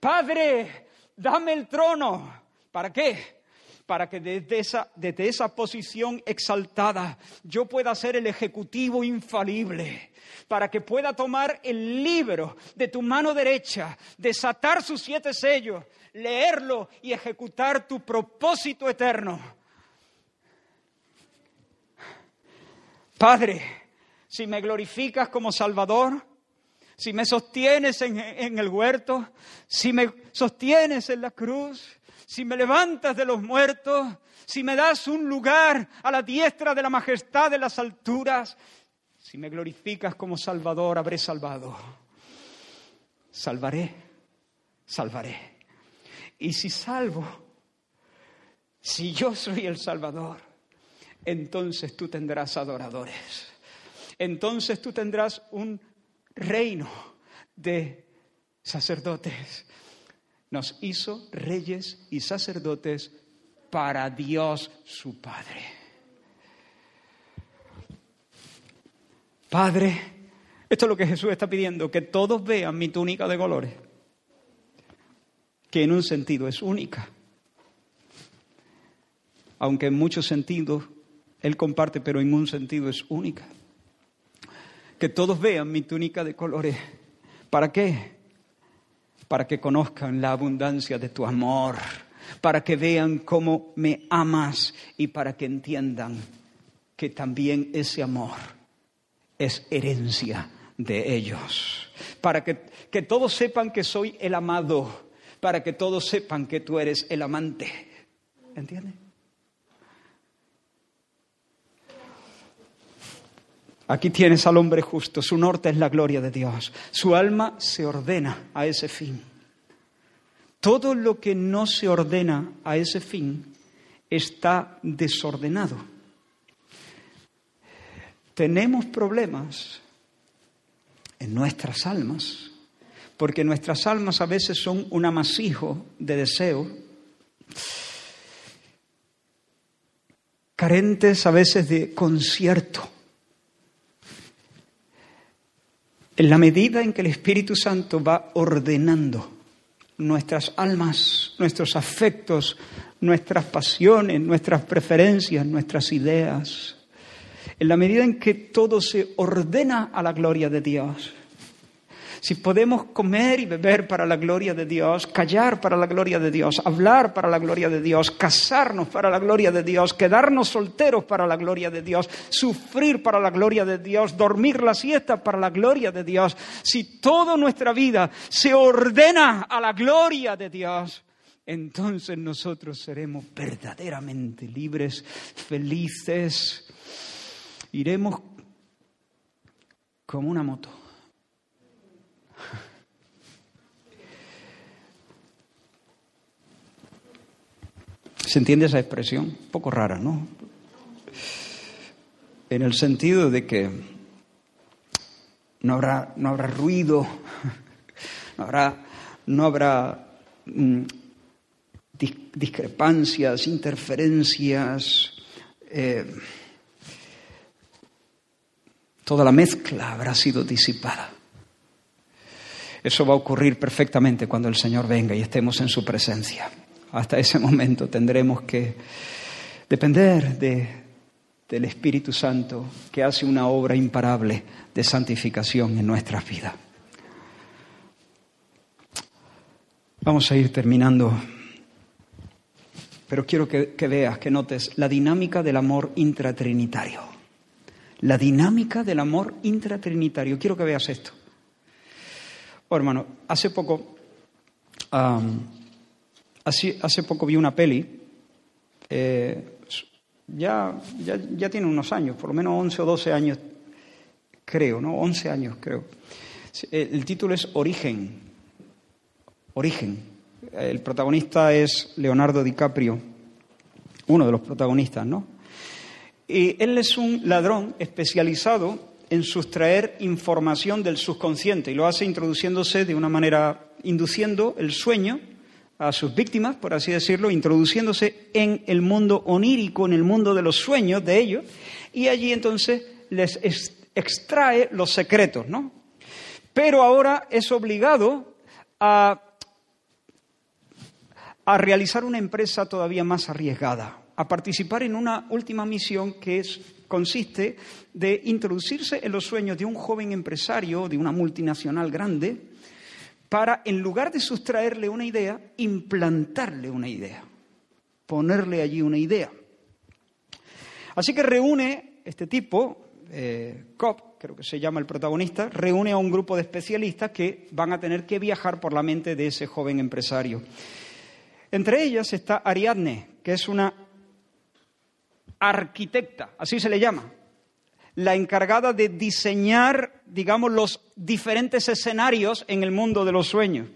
B: Padre, dame el trono. ¿Para qué? Para que desde esa, desde esa posición exaltada yo pueda ser el ejecutivo infalible para que pueda tomar el libro de tu mano derecha, desatar sus siete sellos, leerlo y ejecutar tu propósito eterno. Padre, si me glorificas como Salvador, si me sostienes en, en, el huerto, si me sostienes en la cruz, si me levantas de los muertos, si me das un lugar a la diestra de la majestad de las alturas, si me glorificas como Salvador, habré salvado. Salvaré, salvaré. Y si salvo, si yo soy el Salvador, entonces tú tendrás adoradores. Entonces tú tendrás un reino de sacerdotes. Nos hizo reyes y sacerdotes para Dios su Padre. Padre, esto es lo que Jesús está pidiendo, que todos vean mi túnica de colores, que en un sentido es única, aunque en muchos sentidos Él comparte, pero en un sentido es única. Que todos vean mi túnica de colores. ¿Para qué? Para que conozcan la abundancia de tu amor, para que vean cómo me amas y para que entiendan que también ese amor es herencia de ellos. Para que, que todos sepan que soy el amado, para que todos sepan que tú eres el amante. ¿Entiendes? Aquí tienes al hombre justo, su norte es la gloria de Dios, su alma se ordena a ese fin. Todo lo que no se ordena a ese fin está desordenado tenemos problemas en nuestras almas, porque nuestras almas a veces son un amasijo de deseo, carentes a veces de concierto. En la medida en que el Espíritu Santo va ordenando nuestras almas, nuestros afectos, nuestras pasiones, nuestras preferencias, nuestras ideas, en la medida en que todo se ordena a la gloria de Dios, si podemos comer y beber para la gloria de Dios, callar para la gloria de Dios, hablar para la gloria de Dios, casarnos para la gloria de Dios, quedarnos solteros para la gloria de Dios, sufrir para la gloria de Dios, dormir la siesta para la gloria de Dios, si toda nuestra vida se ordena a la gloria de Dios, entonces nosotros seremos verdaderamente libres, felices, iremos como una moto. ¿Se entiende esa expresión? Un poco rara, ¿no? En el sentido de que no habrá, no habrá ruido, no habrá, no habrá mm, discrepancias, interferencias, eh, toda la mezcla habrá sido disipada. Eso va a ocurrir perfectamente cuando el Señor venga y estemos en su presencia. Hasta ese momento tendremos que depender del Espíritu Santo que hace una obra imparable de santificación en nuestras vidas. Vamos a ir terminando pero quiero que, veas, que notes la dinámica del amor intratrinitario. La dinámica del amor intratrinitario. Quiero que veas esto. Oh, hermano, hace poco, hace, poco vi una peli, eh, ya, ya, ya, tiene unos años, por lo menos 11 o 12 años, creo, ¿no? 11 años, creo. El título es Origen. Origen. El protagonista es Leonardo DiCaprio, uno de los protagonistas, ¿no? Y él es un ladrón especializado en sustraer información del subconsciente y lo hace introduciéndose de una manera, induciendo el sueño a sus víctimas, por así decirlo, introduciéndose en el mundo onírico, en el mundo de los sueños de ellos, y allí entonces les extrae los secretos, ¿no? Pero ahora es obligado a a realizar una empresa todavía más arriesgada, a participar en una última misión que es, consiste de introducirse en los sueños de un joven empresario de una multinacional grande para, en lugar de sustraerle una idea, implantarle una idea, ponerle allí una idea. Así que reúne este tipo, eh, Cobb, creo que se llama el protagonista, reúne a un grupo de especialistas que van a tener que viajar por la mente de ese joven empresario. Entre ellas está Ariadne, que es una arquitecta, así se le llama, la encargada de diseñar, digamos, los diferentes escenarios en el mundo de los sueños.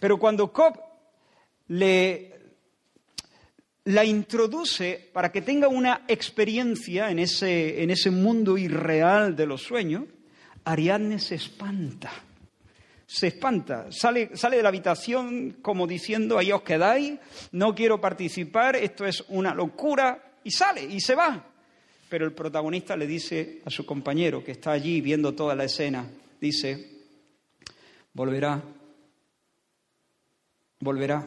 B: Pero cuando Cobb le, la introduce para que tenga una experiencia en ese, en ese mundo irreal de los sueños, Ariadne se espanta se espanta, sale, sale de la habitación como diciendo, ahí os quedáis, no quiero participar, esto es una locura, y sale y se va. Pero el protagonista le dice a su compañero que está allí viendo toda la escena, dice, volverá, volverá.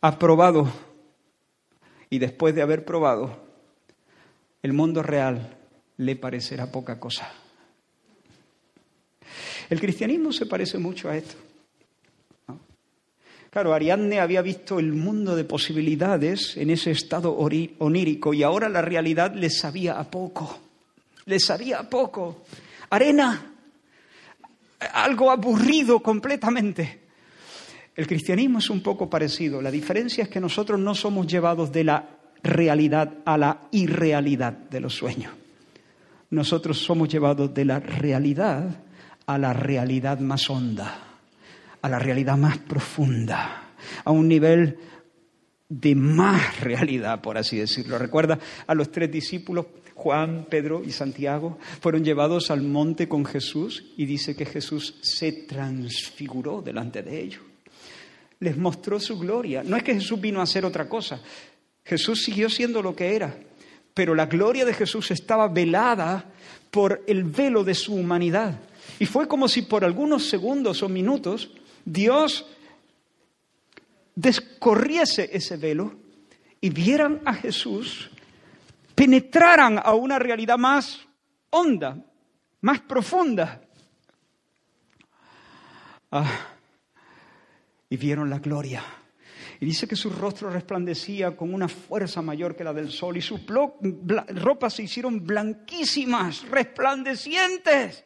B: Has probado y después de haber probado, el mundo real le parecerá poca cosa. El cristianismo se parece mucho a esto. Claro, Ariadne había visto el mundo de posibilidades en ese estado onírico y ahora la realidad le sabía a poco. Le sabía a poco. Arena, algo aburrido completamente. El cristianismo es un poco parecido. La diferencia es que nosotros no somos llevados de la realidad a la irrealidad de los sueños. Nosotros somos llevados de la realidad a la realidad más honda, a la realidad más profunda, a un nivel de más realidad, por así decirlo. Recuerda a los tres discípulos, Juan, Pedro y Santiago, fueron llevados al monte con Jesús y dice que Jesús se transfiguró delante de ellos. Les mostró su gloria. No es que Jesús vino a hacer otra cosa. Jesús siguió siendo lo que era, pero la gloria de Jesús estaba velada por el velo de su humanidad. Y fue como si por algunos segundos o minutos Dios descorriese ese velo y vieran a Jesús, penetraran a una realidad más honda, más profunda. Ah, y vieron la gloria. Y dice que su rostro resplandecía con una fuerza mayor que la del sol y sus ropas se hicieron blanquísimas, resplandecientes.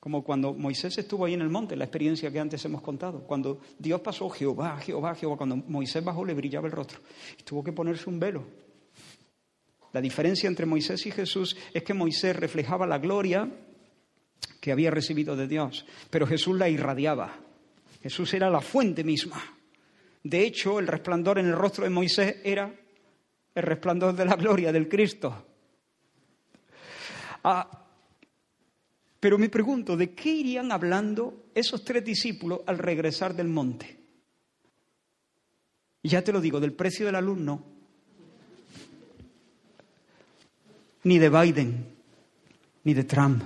B: Como cuando Moisés estuvo ahí en el monte, la experiencia que antes hemos contado. Cuando Dios pasó, Jehová, Jehová, Jehová, cuando Moisés bajó le brillaba el rostro y tuvo que ponerse un velo. La diferencia entre Moisés y Jesús es que Moisés reflejaba la gloria que había recibido de Dios, pero Jesús la irradiaba. Jesús era la fuente misma. De hecho, el resplandor en el rostro de Moisés era el resplandor de la gloria del Cristo. Ah, pero me pregunto, ¿de qué irían hablando esos tres discípulos al regresar del monte? Y ya te lo digo, del precio de la luz no. Ni de Biden, ni de Trump,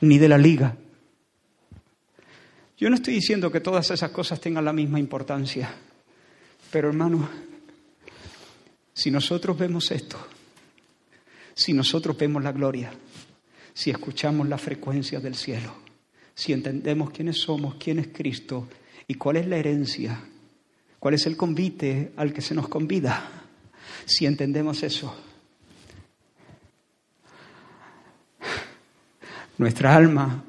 B: ni de la Liga. Yo no estoy diciendo que todas esas cosas tengan la misma importancia, pero hermano, si nosotros vemos esto, si nosotros vemos la gloria, si escuchamos la frecuencia del cielo, si entendemos quiénes somos, quién es Cristo y cuál es la herencia, cuál es el convite al que se nos convida, si entendemos eso, nuestra alma,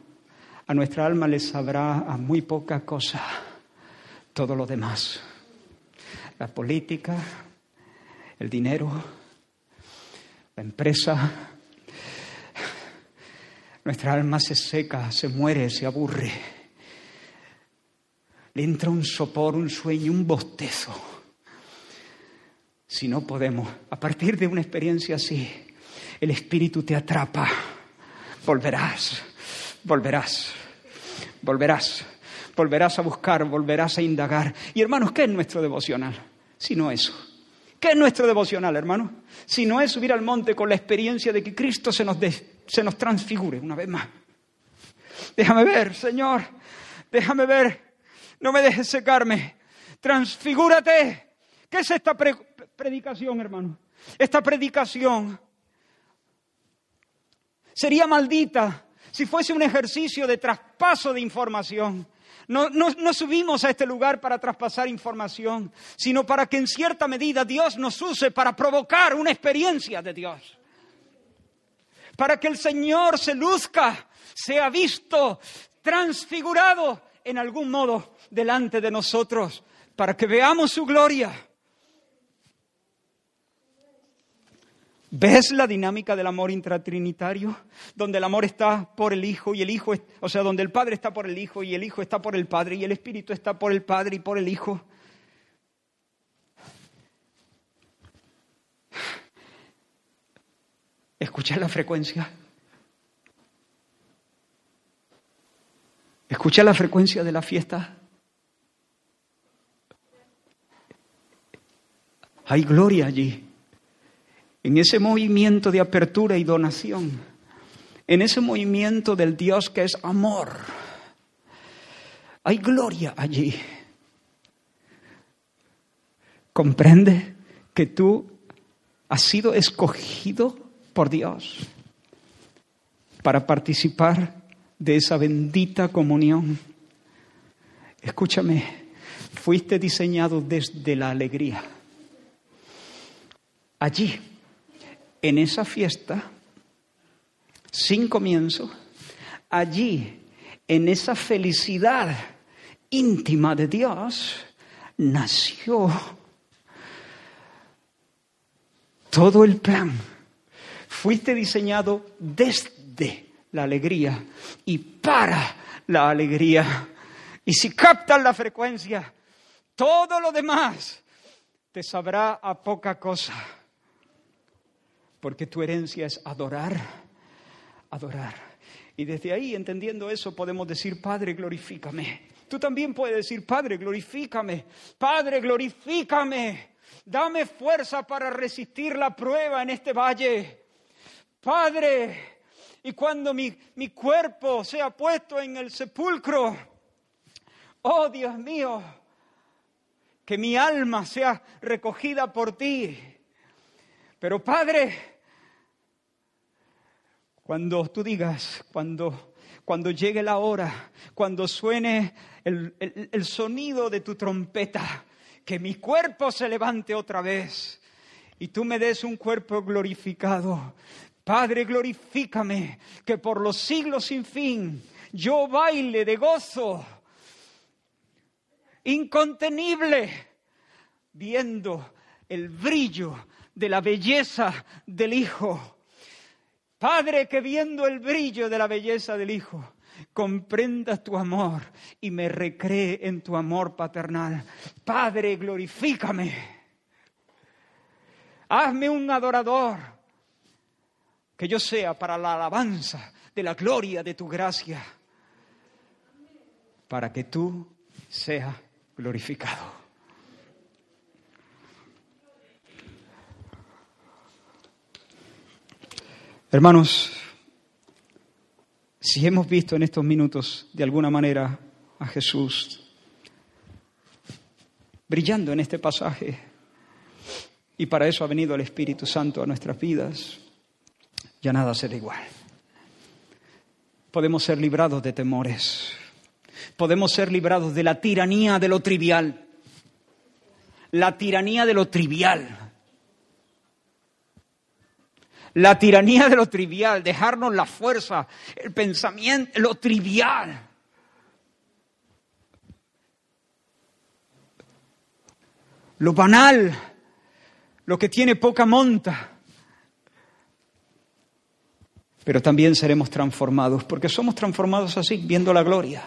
B: a nuestra alma le sabrá a muy poca cosa todo lo demás. La política, el dinero, la empresa, nuestra alma se seca, se muere, se aburre. Le entra un sopor, un sueño, un bostezo. Si no podemos, a partir de una experiencia así, el Espíritu te atrapa. Volverás, volverás, volverás, volverás a buscar, volverás a indagar. Y hermanos, ¿qué es nuestro devocional? Sino eso ¿Qué es nuestro devocional, hermano? Si no es subir al monte con la experiencia de que Cristo se nos, se nos transfigure una vez más. Déjame ver, Señor, déjame ver, no me dejes secarme, transfigúrate. ¿Qué es esta predicación, hermano? Esta predicación sería maldita si fuese un ejercicio de traspaso de información. No, subimos a este lugar para traspasar información, sino para que en cierta medida Dios nos use para provocar una experiencia de Dios. Para que el Señor se luzca, sea visto, transfigurado en algún modo delante de nosotros, para que veamos su gloria ¿Ves la dinámica del amor intratrinitario? Donde el amor está por el Hijo y el Hijo, o sea, donde el Padre está por el Hijo y el Hijo está por el Padre y el Espíritu está por el Padre y por el Hijo. ¿Escuchas la frecuencia? ¿Escucha la frecuencia de la fiesta? Hay gloria allí en ese movimiento de apertura y donación, en ese movimiento del Dios que es amor. Hay gloria allí. Comprende que tú has sido escogido por Dios para participar de esa bendita comunión. Escúchame, fuiste diseñado desde la alegría. Allí en esa fiesta, sin comienzo, allí, en esa felicidad íntima de Dios, nació todo el plan. Fuiste diseñado desde la alegría y para la alegría. Y si captas la frecuencia, todo lo demás te sabrá a poca cosa porque tu herencia es adorar, adorar. Y desde ahí, entendiendo eso, podemos decir, Padre, glorifícame. Tú también puedes decir, Padre, glorifícame. Padre, glorifícame. Dame fuerza para resistir la prueba en este valle. Padre, y cuando mi, mi cuerpo sea puesto en el sepulcro, oh Dios mío, que mi alma sea recogida por ti. Pero Padre, Cuando tú digas, cuando, cuando llegue la hora, cuando suene el, el sonido de tu trompeta, que mi cuerpo se levante otra vez y tú me des un cuerpo glorificado. Padre, glorifícame, que por los siglos sin fin yo baile de gozo incontenible, viendo el brillo de la belleza del Hijo. Padre, que viendo el brillo de la belleza del Hijo, comprenda tu amor y me recree en tu amor paternal. Padre, glorifícame. Hazme un adorador, que yo sea para la alabanza de la gloria de tu gracia, para que tú seas glorificado. Hermanos, si hemos visto en estos minutos de alguna manera a Jesús brillando en este pasaje, y para eso ha venido el Espíritu Santo a nuestras vidas, ya nada será igual. Podemos ser librados de temores, podemos ser librados de la tiranía de lo trivial, la tiranía de lo trivial la tiranía de lo trivial, dejarnos la fuerza, el pensamiento, lo trivial. Lo banal, lo que tiene poca monta. Pero también seremos transformados, porque somos transformados así, viendo la gloria.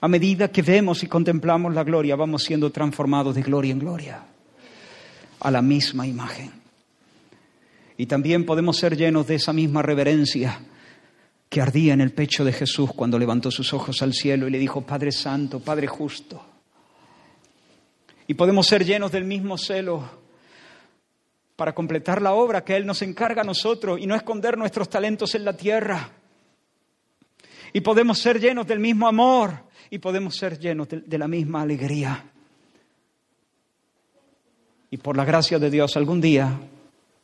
B: A medida que vemos y contemplamos la gloria, vamos siendo transformados de gloria en gloria, a la misma imagen. Y también podemos ser llenos de esa misma reverencia que ardía en el pecho de Jesús cuando levantó sus ojos al cielo y le dijo, Padre Santo, Padre Justo. Y podemos ser llenos del mismo celo para completar la obra que Él nos encarga a nosotros y no esconder nuestros talentos en la tierra. Y podemos ser llenos del mismo amor y podemos ser llenos de, la misma alegría. Y por la gracia de Dios algún día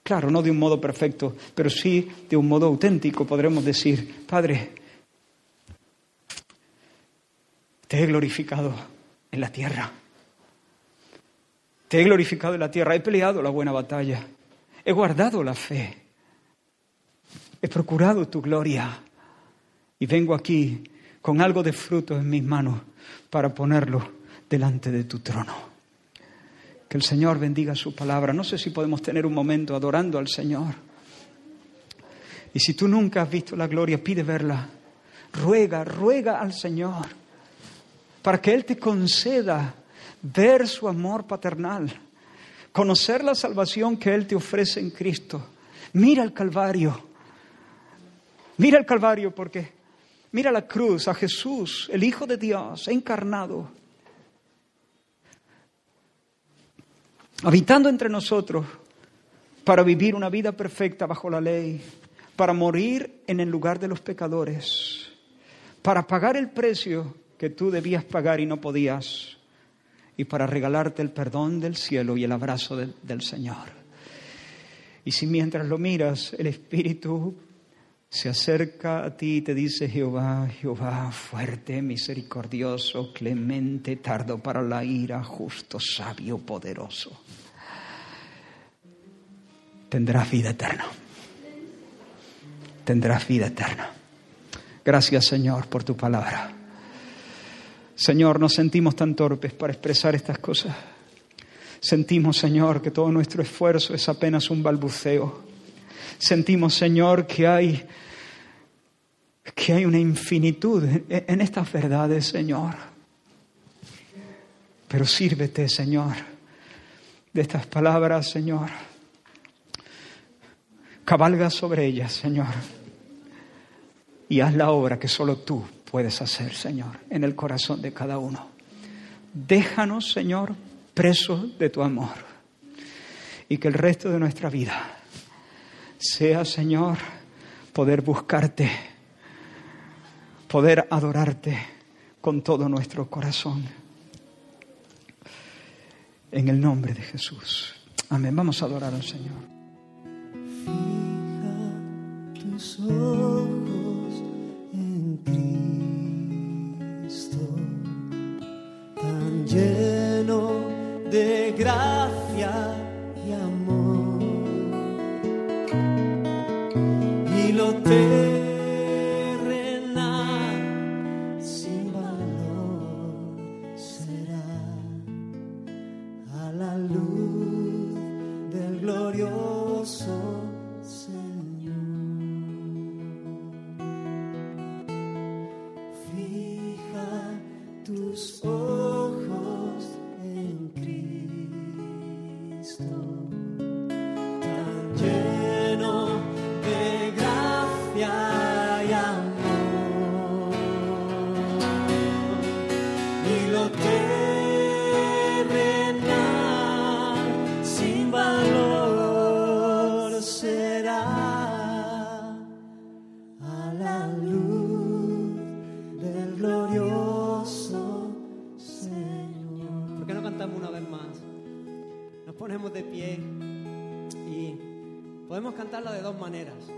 B: Claro, no de un modo perfecto, pero sí de un modo auténtico podremos decir, Padre, te he glorificado en la tierra. Te he glorificado en la tierra, he peleado la buena batalla, he guardado la fe, he procurado tu gloria y vengo aquí con algo de fruto en mis manos para ponerlo delante de tu trono. El Señor bendiga su palabra. No sé si podemos tener un momento adorando al Señor. Y si tú nunca has visto la gloria, pide verla. Ruega, ruega al Señor para que Él te conceda ver su amor paternal, conocer la salvación que Él te ofrece en Cristo. Mira el Calvario. Mira el Calvario porque mira la cruz, a Jesús, el Hijo de Dios, encarnado habitando entre nosotros para vivir una vida perfecta bajo la ley, para morir en el lugar de los pecadores, para pagar el precio que tú debías pagar y no podías, y para regalarte el perdón del cielo y el abrazo del, Señor. Y si mientras lo miras, el Espíritu se acerca a ti y te dice, Jehová, Jehová, fuerte, misericordioso, clemente, tardo para la ira, justo, sabio, poderoso, tendrás vida eterna. Tendrás vida eterna. Gracias, Señor, por tu palabra. Señor, nos sentimos tan torpes para expresar estas cosas. Sentimos, Señor, que todo nuestro esfuerzo es apenas un balbuceo. Sentimos, Señor, que hay que hay una infinitud en estas verdades, Señor. Pero sírvete, Señor, de estas palabras, Señor. Cabalga sobre ellas, Señor. Y haz la obra que solo tú puedes hacer, Señor, en el corazón de cada uno. Déjanos, Señor, presos de tu amor. Y que el resto de nuestra vida sea, Señor, poder buscarte poder adorarte con todo nuestro corazón. En el nombre de Jesús. Amén. Vamos a adorar al Señor. Fija
C: tus ojos en Cristo, tan lleno de gracia y amor, y lo te maneras.